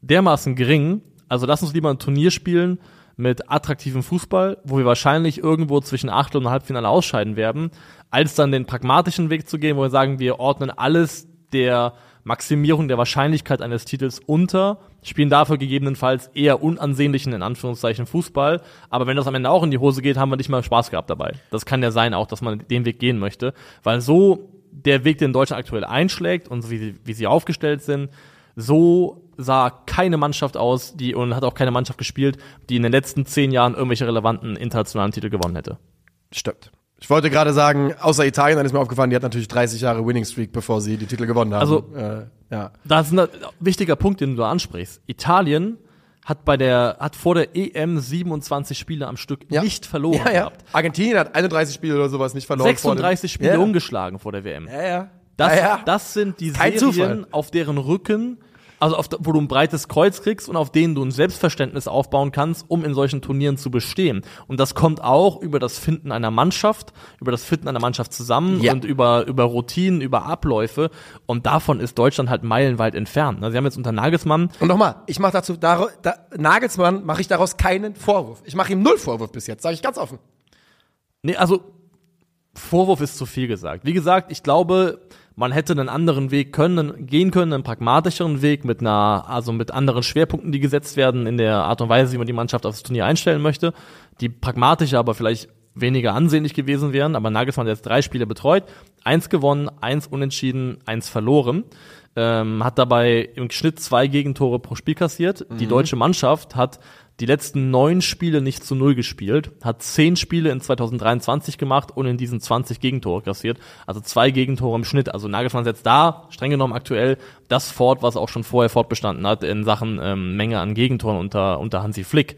dermaßen gering. Also lass uns lieber ein Turnier spielen mit attraktivem Fußball, wo wir wahrscheinlich irgendwo zwischen Achtel und Halbfinale ausscheiden werden, als dann den pragmatischen Weg zu gehen, wo wir sagen, wir ordnen alles der Maximierung der Wahrscheinlichkeit eines Titels unter, spielen dafür gegebenenfalls eher unansehnlichen, in Anführungszeichen, Fußball. Aber wenn das am Ende auch in die Hose geht, haben wir nicht mal Spaß gehabt dabei. Das kann ja sein auch, dass man den Weg gehen möchte. Weil so der Weg, den Deutschland aktuell einschlägt und wie wie sie aufgestellt sind, so sah keine Mannschaft aus, die und hat auch keine Mannschaft gespielt, die in den letzten zehn Jahren irgendwelche relevanten internationalen Titel gewonnen hätte. Stimmt. Ich wollte gerade sagen, außer Italien, dann ist mir aufgefallen, die hat natürlich 30 Jahre Winning Streak, bevor sie die Titel gewonnen haben. Also- äh, ja. Das ist ein wichtiger Punkt, den du ansprichst. Italien hat bei der, hat vor der EM 27 Spiele am Stück Ja. nicht verloren Ja, ja. gehabt. Argentinien hat 31 Spiele oder sowas nicht verloren. vor dem- 36 Spiele ja. ungeschlagen vor der WM. Ja, ja. Das, ja, ja. das sind die Kein Serien, Zufall. auf deren Rücken, also auf, wo du ein breites Kreuz kriegst und auf denen du ein Selbstverständnis aufbauen kannst, um in solchen Turnieren zu bestehen. Und das kommt auch über das Finden einer Mannschaft, über das Finden einer Mannschaft zusammen Ja. und über, über Routinen, über Abläufe. Und davon ist Deutschland halt meilenweit entfernt. Also Sie haben jetzt unter Nagelsmann Und nochmal, ich mache dazu, da, da, Nagelsmann mache ich daraus keinen Vorwurf. Ich mache ihm null Vorwurf bis jetzt, sage ich ganz offen. Nee, also Vorwurf ist zu viel gesagt. Wie gesagt, ich glaube, man hätte einen anderen Weg können, gehen können, einen pragmatischeren Weg mit einer, also mit anderen Schwerpunkten, die gesetzt werden in der Art und Weise, wie man die Mannschaft aufs Turnier einstellen möchte, die pragmatischer, aber vielleicht weniger ansehnlich gewesen wären. Aber Nagelsmann hat jetzt drei Spiele betreut, eins gewonnen, eins unentschieden, eins verloren. Ähm, hat dabei im Schnitt zwei Gegentore pro Spiel kassiert. Die deutsche Mannschaft hat die letzten neun Spiele nicht zu null gespielt, hat zehn Spiele in 2023 gemacht und in diesen 20 Gegentore kassiert. Also zwei Gegentore im Schnitt. Also Nagelsmann setzt da, streng genommen aktuell, das fort, was auch schon vorher fortbestanden hat in Sachen ähm, Menge an Gegentoren unter, unter Hansi Flick.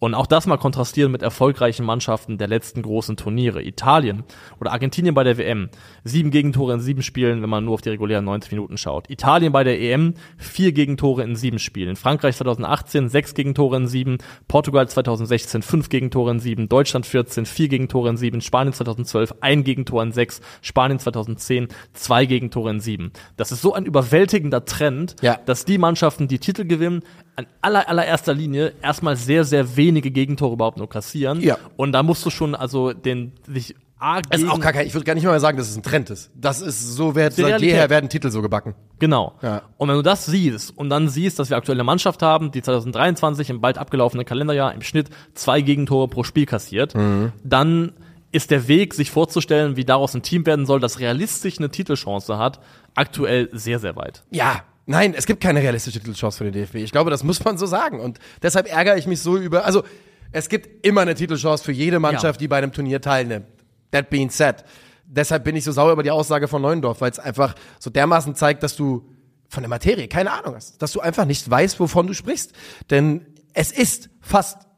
Und auch das mal kontrastieren mit erfolgreichen Mannschaften der letzten großen Turniere. Italien oder Argentinien bei der WM. Sieben Gegentore in sieben Spielen, wenn man nur auf die regulären 90 Minuten schaut. Italien bei der EM. Vier Gegentore in sieben Spielen. Frankreich 2018 sechs Gegentore in sieben. Portugal 2016 fünf Gegentore in sieben. Deutschland 14 vier Gegentore in sieben. Spanien 2012 ein Gegentor in sechs. Spanien 2010 zwei Gegentore in sieben. Das ist so ein überwältigender Trend, Ja. dass die Mannschaften, die Titel gewinnen, an aller, allererster Linie erstmal sehr, sehr wenige Gegentore überhaupt nur kassieren. Ja. Und da musst du schon also den sich A Es ist gegen, auch kacke. Ich würde gar nicht mal sagen, dass es ein Trend ist. Das ist so, Die seit jeher werden Titel so gebacken. Genau. Ja. Und wenn du das siehst und dann siehst, dass wir aktuell eine Mannschaft haben, die 2023 im bald abgelaufenen Kalenderjahr im Schnitt zwei Gegentore pro Spiel kassiert, Mhm. dann ist der Weg, sich vorzustellen, wie daraus ein Team werden soll, das realistisch eine Titelchance hat, aktuell sehr, sehr weit. Ja, nein, es gibt keine realistische Titelchance für den DFB. Ich glaube, das muss man so sagen. Und deshalb ärgere ich mich so über. Also, es gibt immer eine Titelchance für jede Mannschaft, Ja. die bei einem Turnier teilnimmt. That being said. Deshalb bin ich so sauer über die Aussage von Neuendorf, weil es einfach so dermaßen zeigt, dass du von der Materie keine Ahnung hast. Dass du einfach nicht weißt, wovon du sprichst. Denn es ist fast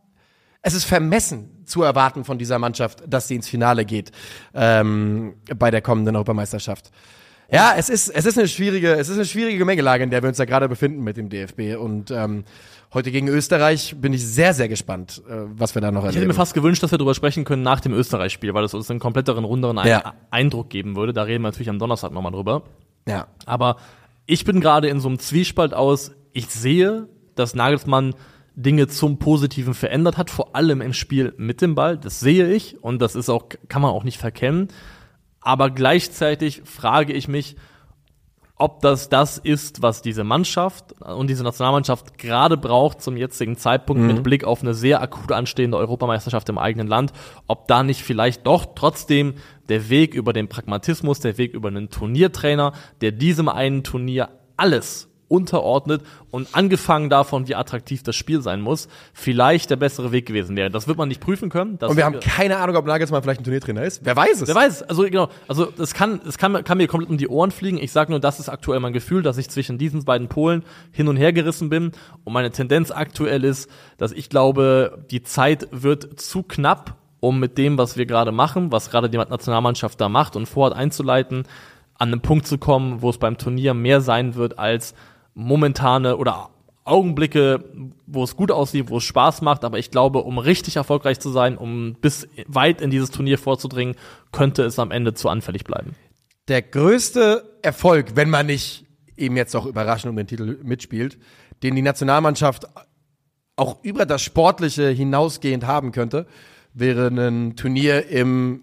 es ist vermessen zu erwarten von dieser Mannschaft, dass sie ins Finale geht ähm, bei der kommenden Europameisterschaft. Ja, es ist es ist eine schwierige es ist eine schwierige Gemengelage, in der wir uns da gerade befinden mit dem DFB und ähm, heute gegen Österreich bin ich sehr sehr gespannt, äh, was wir da noch Ich hätte erleben. mir fast gewünscht, dass wir darüber sprechen können nach dem Österreich-Spiel, weil das uns einen kompletteren, runderen Ein Ja. Eindruck geben würde. Da reden wir natürlich am Donnerstag nochmal drüber. ja. Aber ich bin gerade in so einem Zwiespalt aus, ich sehe, dass Nagelsmann Dinge zum Positiven verändert hat, vor allem im Spiel mit dem Ball. Das sehe ich und das ist auch, kann man auch nicht verkennen. Aber gleichzeitig frage ich mich, ob das das ist, was diese Mannschaft und diese Nationalmannschaft gerade braucht zum jetzigen Zeitpunkt mit Blick auf eine sehr akut anstehende Europameisterschaft im eigenen Land, ob da nicht vielleicht doch trotzdem der Weg über den Pragmatismus, der Weg über einen Turniertrainer, der diesem einen Turnier alles unterordnet und angefangen davon, wie attraktiv das Spiel sein muss, vielleicht der bessere Weg gewesen wäre. Das wird man nicht prüfen können. Und wir haben keine Ahnung, ob Nagelsmann vielleicht ein Turniertrainer ist. Wer weiß es? Wer weiß, also genau, also das kann, das kann, kann mir komplett um die Ohren fliegen. Ich sage nur, das ist aktuell mein Gefühl, dass ich zwischen diesen beiden Polen hin und her gerissen bin. Und meine Tendenz aktuell ist, dass ich glaube, die Zeit wird zu knapp, um mit dem, was wir gerade machen, was gerade die Nationalmannschaft da macht und vorhat einzuleiten, an einen Punkt zu kommen, wo es beim Turnier mehr sein wird als momentane oder Augenblicke, wo es gut aussieht, wo es Spaß macht, aber ich glaube, um richtig erfolgreich zu sein, um bis weit in dieses Turnier vorzudringen, könnte es am Ende zu anfällig bleiben. der größte Erfolg, wenn man nicht eben jetzt auch überraschend um den Titel mitspielt, den die Nationalmannschaft auch über das Sportliche hinausgehend haben könnte, wäre ein Turnier im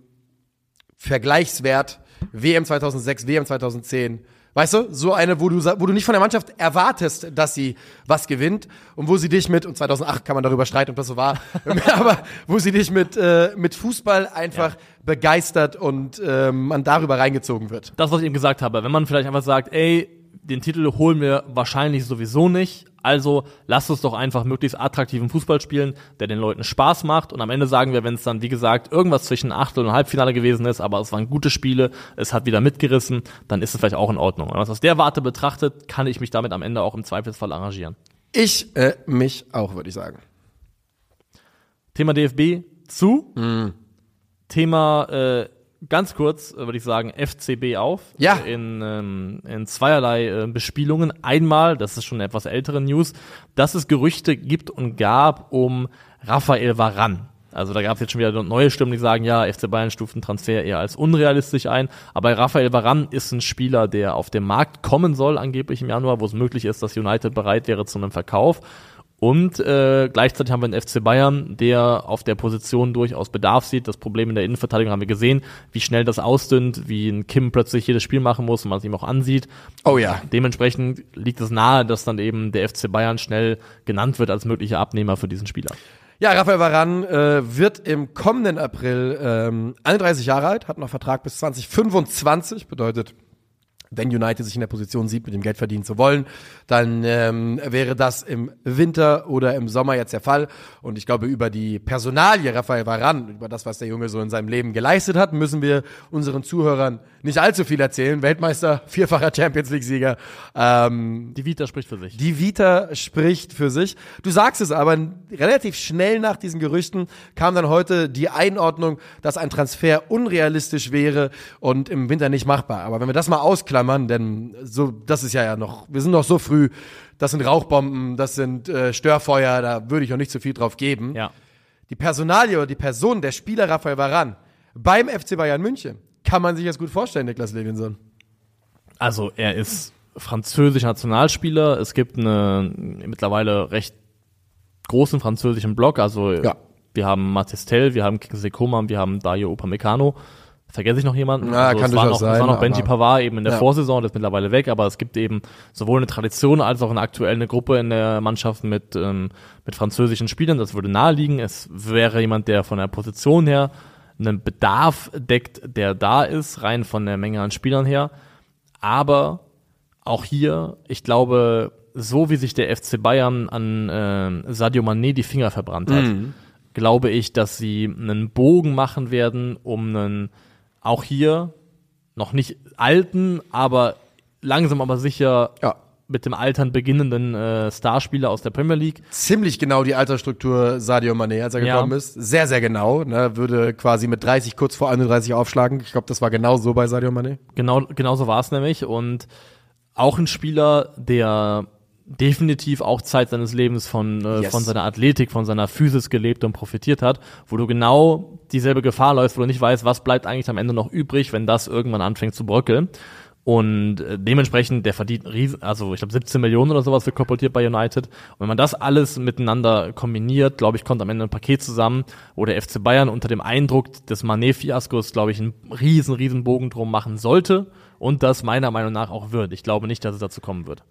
Vergleichswert WM 2006, WM 2010. Weißt du, so eine, wo du, wo du nicht von der Mannschaft erwartest, dass sie was gewinnt und wo sie dich mit, und 2008 kann man darüber streiten, ob das so war, aber wo sie dich mit, äh, mit Fußball einfach begeistert und ähm, man darüber reingezogen wird. Das, was ich eben gesagt habe, wenn man vielleicht einfach sagt, ey, den Titel holen wir wahrscheinlich sowieso nicht, also lasst uns doch einfach möglichst attraktiven Fußball spielen, der den Leuten Spaß macht und am Ende sagen wir, wenn es dann, wie gesagt, irgendwas zwischen Achtel und Halbfinale gewesen ist, aber es waren gute Spiele, es hat wieder mitgerissen, dann ist es vielleicht auch in Ordnung. Und aus der Warte betrachtet, kann ich mich damit am Ende auch im Zweifelsfall arrangieren. Ich äh, mich auch, würde ich sagen. Thema DFB zu. Thema äh, ganz kurz, äh, würde ich sagen, FCB auf. Ja. In, ähm, in zweierlei äh, Bespielungen. Einmal, das ist schon eine etwas ältere News, dass es Gerüchte gibt und gab um Raphael Varan. Also da gab es jetzt schon wieder neue Stimmen, die sagen, ja, FC Bayern stuft einen Transfer eher als unrealistisch ein. Aber Raphael Varan ist ein Spieler, der auf den Markt kommen soll, angeblich im Januar, wo es möglich ist, dass United bereit wäre zu einem Verkauf. Und äh, gleichzeitig haben wir einen FC Bayern, der auf der Position durchaus Bedarf sieht. Das Problem in der Innenverteidigung haben wir gesehen, wie schnell das ausdünnt, wie ein Kim plötzlich jedes Spiel machen muss und man es ihm auch ansieht. Oh ja. Dementsprechend liegt es nahe, dass dann eben der FC Bayern schnell genannt wird als möglicher Abnehmer für diesen Spieler. Ja, Raphael Varan äh, wird im kommenden April ähm, 31 Jahre alt, hat noch Vertrag bis 2025, bedeutet wenn United sich in der Position sieht, mit dem Geld verdienen zu wollen, dann ähm, wäre das im Winter oder im Sommer jetzt der Fall. Und ich glaube, über die Personalie Rafael Varan, über das, was der Junge so in seinem Leben geleistet hat, müssen wir unseren Zuhörern nicht allzu viel erzählen. Weltmeister, vierfacher Champions League-Sieger. Ähm, Die Vita spricht für sich. die Vita spricht für sich. Du sagst es aber, relativ schnell nach diesen Gerüchten kam dann heute die Einordnung, dass ein Transfer unrealistisch wäre und im Winter nicht machbar. Aber wenn wir das mal ausklammern, denn so, das ist ja ja noch, wir sind noch so früh, das sind Rauchbomben, das sind äh, Störfeuer, da würde ich auch nicht so viel drauf geben. Ja. Die Personalie oder die Person der Spieler Raphael Varan beim FC Bayern München kann man sich jetzt gut vorstellen, Niklas Levinson. Also er ist französischer Nationalspieler. Es gibt einen mittlerweile recht großen französischen Block. Also Ja. wir haben Matistel, wir haben Kingsley Coman, wir haben Dayo Upamecano. Vergesse ich noch jemanden? Ja, also kann es war noch, durchaus es war sein, noch Benji Pavard eben in der Ja. Vorsaison, der ist mittlerweile weg, aber es gibt eben sowohl eine Tradition als auch eine aktuelle Gruppe in der Mannschaft mit, ähm, mit französischen Spielern. Das würde naheliegen. Es wäre jemand, der von der Position her einen Bedarf deckt, der da ist, rein von der Menge an Spielern her. Aber auch hier, ich glaube, so wie sich der FC Bayern an äh, Sadio Mané die Finger verbrannt hat, glaube ich, dass sie einen Bogen machen werden, um einen auch hier noch nicht alten, aber langsam aber sicher Ja. mit dem Altern beginnenden äh, Starspieler aus der Premier League. ziemlich genau die Altersstruktur Sadio Mané, als er Ja. gekommen ist. Sehr, sehr genau. Ne? Würde quasi mit 30 kurz vor 31 aufschlagen. Ich glaube, das war genau so bei Sadio Mané. Genau, genau so war es nämlich. Und auch ein Spieler, der definitiv auch Zeit seines Lebens von, äh, Yes. von seiner Athletik, von seiner Physis gelebt und profitiert hat, wo du genau dieselbe Gefahr läufst, wo du nicht weißt, was bleibt eigentlich am Ende noch übrig, wenn das irgendwann anfängt zu bröckeln. Und äh, dementsprechend, der verdient riesen, also ich glaube 17 Millionen oder sowas wird kolportiert bei United. Und wenn man das alles miteinander kombiniert, glaube ich, kommt am Ende ein Paket zusammen, wo der FC Bayern unter dem Eindruck des Manet-Fiaskos, glaube ich, einen riesen, riesen Bogen drum machen sollte und das meiner Meinung nach auch wird. Ich glaube nicht, dass es dazu kommen wird.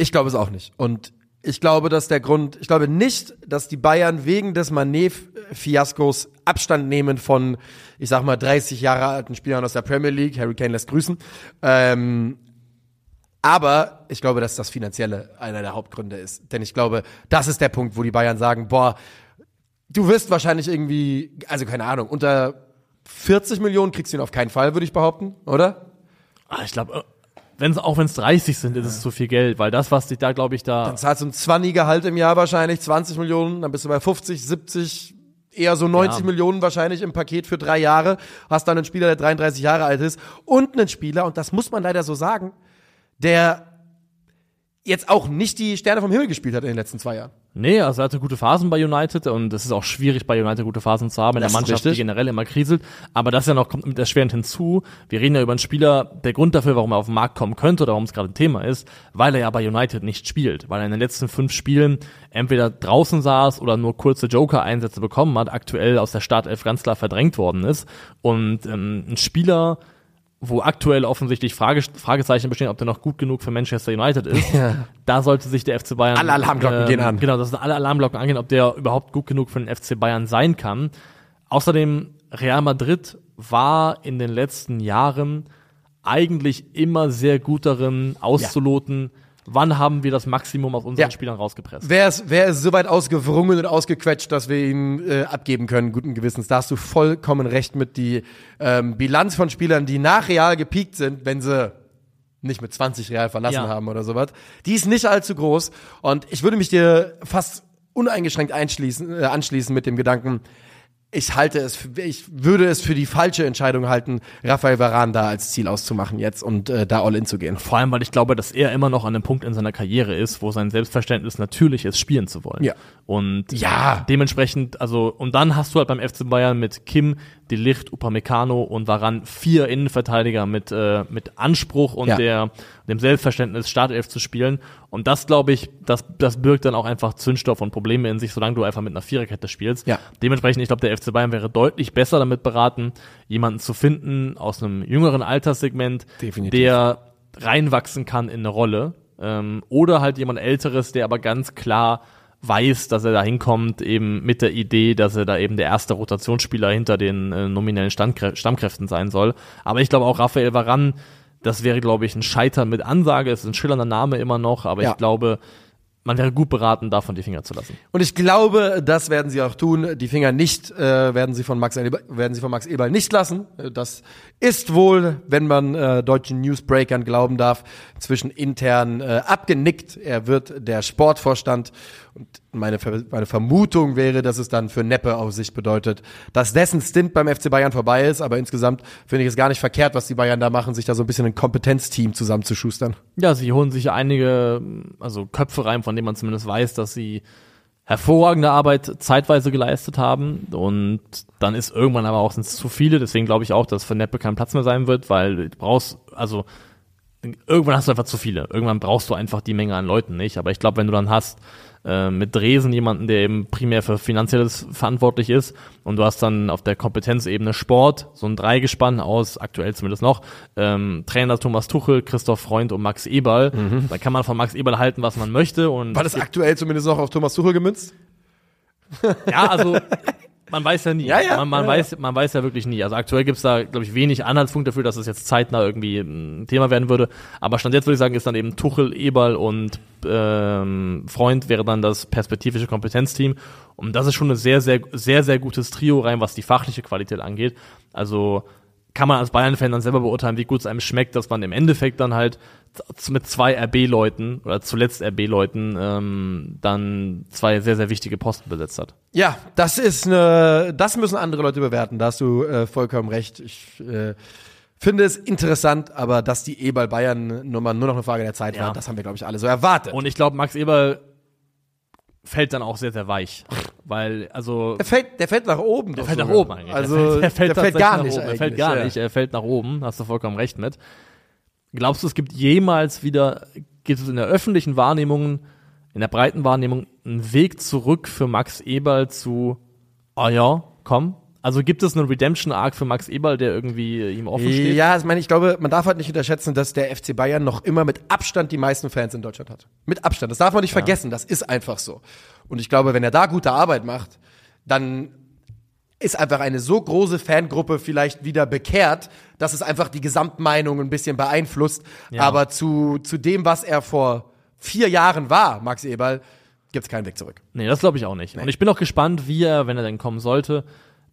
Ich glaube es auch nicht. Und ich glaube, dass der Grund, ich glaube nicht, dass die Bayern wegen des Manet-Fiaskos Abstand nehmen von, ich sag mal, 30 Jahre alten Spielern aus der Premier League. Harry Kane lässt grüßen. Ähm, aber ich glaube, dass das Finanzielle einer der Hauptgründe ist. Denn ich glaube, das ist der Punkt, wo die Bayern sagen, boah, du wirst wahrscheinlich irgendwie, also keine Ahnung, unter 40 Millionen kriegst du ihn auf keinen Fall, würde ich behaupten, oder? Ah, ich glaube, wenn auch wenn es 30 sind, ist es zu viel Geld, weil das, was dich da, glaube ich, da Dann zahlst du ein 20 Gehalt im Jahr wahrscheinlich, 20 Millionen, dann bist du bei 50, 70, eher so 90 Ja. Millionen wahrscheinlich im Paket für drei Jahre. Hast dann einen Spieler, der 33 Jahre alt ist und einen Spieler, und das muss man leider so sagen, der jetzt auch nicht die Sterne vom Himmel gespielt hat in den letzten zwei Jahren. Nee, also er hatte gute Phasen bei United und es ist auch schwierig bei United gute Phasen zu haben in Das der Mannschaft, die generell immer kriselt. Aber das ja noch kommt mit erschwerend hinzu. Wir reden ja über einen Spieler, der Grund dafür, warum er auf den Markt kommen könnte oder warum es gerade ein Thema ist, weil er ja bei United nicht spielt, weil er in den letzten fünf Spielen entweder draußen saß oder nur kurze Joker-Einsätze bekommen hat, aktuell aus der Startelf ganz klar verdrängt worden ist. Und ähm, ein Spieler, wo aktuell offensichtlich Frage, Fragezeichen bestehen, ob der noch gut genug für Manchester United ist. Da sollte sich der FC Bayern. Alle Alarmglocken gehen an. Genau, dass alle Alarmglocken angehen, ob der überhaupt gut genug für den FC Bayern sein kann. Außerdem, Real Madrid war in den letzten Jahren eigentlich immer sehr gut darin, auszuloten, wann haben wir das Maximum aus unseren Ja. Spielern rausgepresst. Wer ist, wer ist so weit ausgewrungen und ausgequetscht, dass wir ihn äh, abgeben können, guten Gewissens? Da hast du vollkommen recht mit die ähm, Bilanz von Spielern, die nach Real gepiekt sind, wenn sie nicht mit 20 Real verlassen Ja. haben oder sowas. Die ist nicht allzu groß. Und ich würde mich dir fast uneingeschränkt einschließen, äh, anschließen mit dem Gedanken, ich halte es, für, ich würde es für die falsche Entscheidung halten, Rafael Varane da als Ziel auszumachen jetzt und äh, da all in zu gehen. Vor allem, weil ich glaube, dass er immer noch an einem Punkt in seiner Karriere ist, wo sein Selbstverständnis natürlich ist, spielen zu wollen. Ja. Und Ja. dementsprechend, also, und dann hast du halt beim FC Bayern mit Kim, De Licht, Upamecano und Varan vier Innenverteidiger mit, äh, mit Anspruch und Ja. der, dem Selbstverständnis, Startelf zu spielen. Und das, glaube ich, das, das birgt dann auch einfach Zündstoff und Probleme in sich, solange du einfach mit einer Viererkette spielst. Ja. Dementsprechend, ich glaube, der FC Bayern wäre deutlich besser damit beraten, jemanden zu finden aus einem jüngeren Alterssegment, Definitiv. der reinwachsen kann in eine Rolle. Ähm, oder halt jemand Älteres, der aber ganz klar weiß, dass er da hinkommt, eben mit der Idee, dass er da eben der erste Rotationsspieler hinter den äh, nominellen Standkrä Stammkräften sein soll. Aber ich glaube auch Raphael Varan, Das wäre, glaube ich, ein Scheitern mit Ansage. Es ist ein schillernder Name immer noch, aber Ja. ich glaube, man wäre gut beraten, davon die Finger zu lassen. Und ich glaube, das werden sie auch tun. Die Finger nicht äh, werden sie von Max werden sie von Max Eberl nicht lassen. Äh, Das ist wohl, wenn man äh, deutschen Newsbreakern glauben darf, zwischen intern äh, abgenickt. Er wird der Sportvorstand und meine, Ver meine Vermutung wäre, dass es dann für Neppe auf sich bedeutet, dass dessen Stint beim FC Bayern vorbei ist. Aber insgesamt finde ich es gar nicht verkehrt, was die Bayern da machen, sich da so ein bisschen ein Kompetenzteam zusammenzuschustern. Ja, sie holen sich einige, also Köpfe rein, von denen man zumindest weiß, dass sie hervorragende Arbeit zeitweise geleistet haben und dann ist irgendwann aber auch zu viele, deswegen glaube ich auch, dass für Neppe kein Platz mehr sein wird, weil du brauchst, also irgendwann hast du einfach zu viele. Irgendwann brauchst du einfach die Menge an Leuten nicht. Aber ich glaube, wenn du dann hast äh, mit Dresen jemanden, der eben primär für Finanzielles verantwortlich ist und du hast dann auf der Kompetenzebene Sport, so ein Dreigespann aus, aktuell zumindest noch, ähm, Trainer Thomas Tuchel, Christoph Freund und Max Eberl, da kann man von Max Eberl halten, was man möchte. Und War das aktuell zumindest noch auf Thomas Tuchel gemünzt? ja, also man weiß ja nie. Ja, ja, man, man, ja, weiß, man weiß ja wirklich nie. Also aktuell gibt's da, glaube ich, wenig Anhaltspunkte dafür, dass es jetzt zeitnah irgendwie ein Thema werden würde. Aber Stand jetzt würde ich sagen, ist dann eben Tuchel, Eberl und ähm, Freund wäre dann das perspektivische Kompetenzteam. Und das ist schon ein sehr, sehr, sehr, sehr gutes Trio rein, was die fachliche Qualität angeht. Also kann man als Bayern-Fan dann selber beurteilen, wie gut es einem schmeckt, dass man im Endeffekt dann halt mit zwei RB-Leuten oder zuletzt RB-Leuten ähm, dann zwei sehr, sehr wichtige Posten besetzt hat. Ja, das ist eine, das müssen andere Leute bewerten. Da hast du äh, vollkommen recht. Ich äh, finde es interessant, aber dass die Eberl Bayern Nummer nur noch eine Frage der Zeit Ja. war, das haben wir glaube ich alle so erwartet. Und ich glaube, Max Eberl fällt dann auch sehr, sehr weich. Weil, also, der fällt, der fällt nach oben. er fällt nach oben eigentlich. Also der fällt, der fällt tatsächlich gar nach nicht. Oben. Er fällt gar ja. nicht, er fällt nach oben. Hast du vollkommen recht mit. Glaubst du, es gibt jemals wieder, gibt es in der öffentlichen Wahrnehmung, in der breiten Wahrnehmung, einen Weg zurück für Max Eberl zu, ah ja, komm? Also gibt es einen Redemption-Arc für Max Eberl, der irgendwie ihm offen steht? Ja, ich meine, ich glaube, man darf halt nicht unterschätzen, dass der FC Bayern noch immer mit Abstand die meisten Fans in Deutschland hat. Mit Abstand. Das darf man nicht vergessen. Das ist einfach so. Und ich glaube, wenn er da gute Arbeit macht, dann ist einfach eine so große Fangruppe vielleicht wieder bekehrt, dass es einfach die Gesamtmeinung ein bisschen beeinflusst. Ja. Aber zu, zu dem, was er vor vier Jahren war, Max Eberl, gibt's keinen Weg zurück. Nee, das glaube ich auch nicht. Und ich bin auch gespannt, wie er, wenn er denn kommen sollte,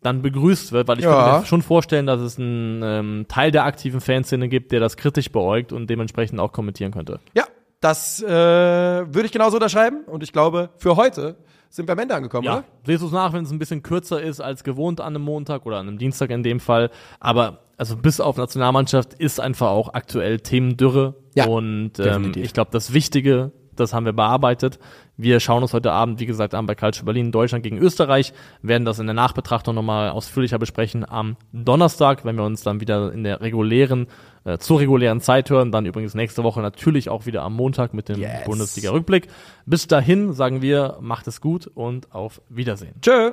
dann begrüßt wird, weil ich Ja. könnte mir schon vorstellen, dass es einen ähm, Teil der aktiven Fanszene gibt, der das kritisch beäugt und dementsprechend auch kommentieren könnte. Ja, das äh, würde ich genauso unterschreiben. Und ich glaube, für heute sind wir am Ende angekommen, Ja, oder? lest uns nach, wenn es ein bisschen kürzer ist als gewohnt an einem Montag oder an einem Dienstag in dem Fall. Aber also bis auf Nationalmannschaft ist einfach auch aktuell Themendürre. Ja, und ähm, definitiv. ich glaube, das Wichtige, das haben wir bearbeitet. Wir schauen uns heute Abend, wie gesagt, an bei Calcio Berlin, Deutschland gegen Österreich, werden das in der Nachbetrachtung nochmal ausführlicher besprechen am Donnerstag, wenn wir uns dann wieder in der regulären, äh, zur regulären Zeit hören. Dann übrigens nächste Woche natürlich auch wieder am Montag mit dem Yes. Bundesliga-Rückblick. Bis dahin sagen wir, macht es gut und auf Wiedersehen. Tschö.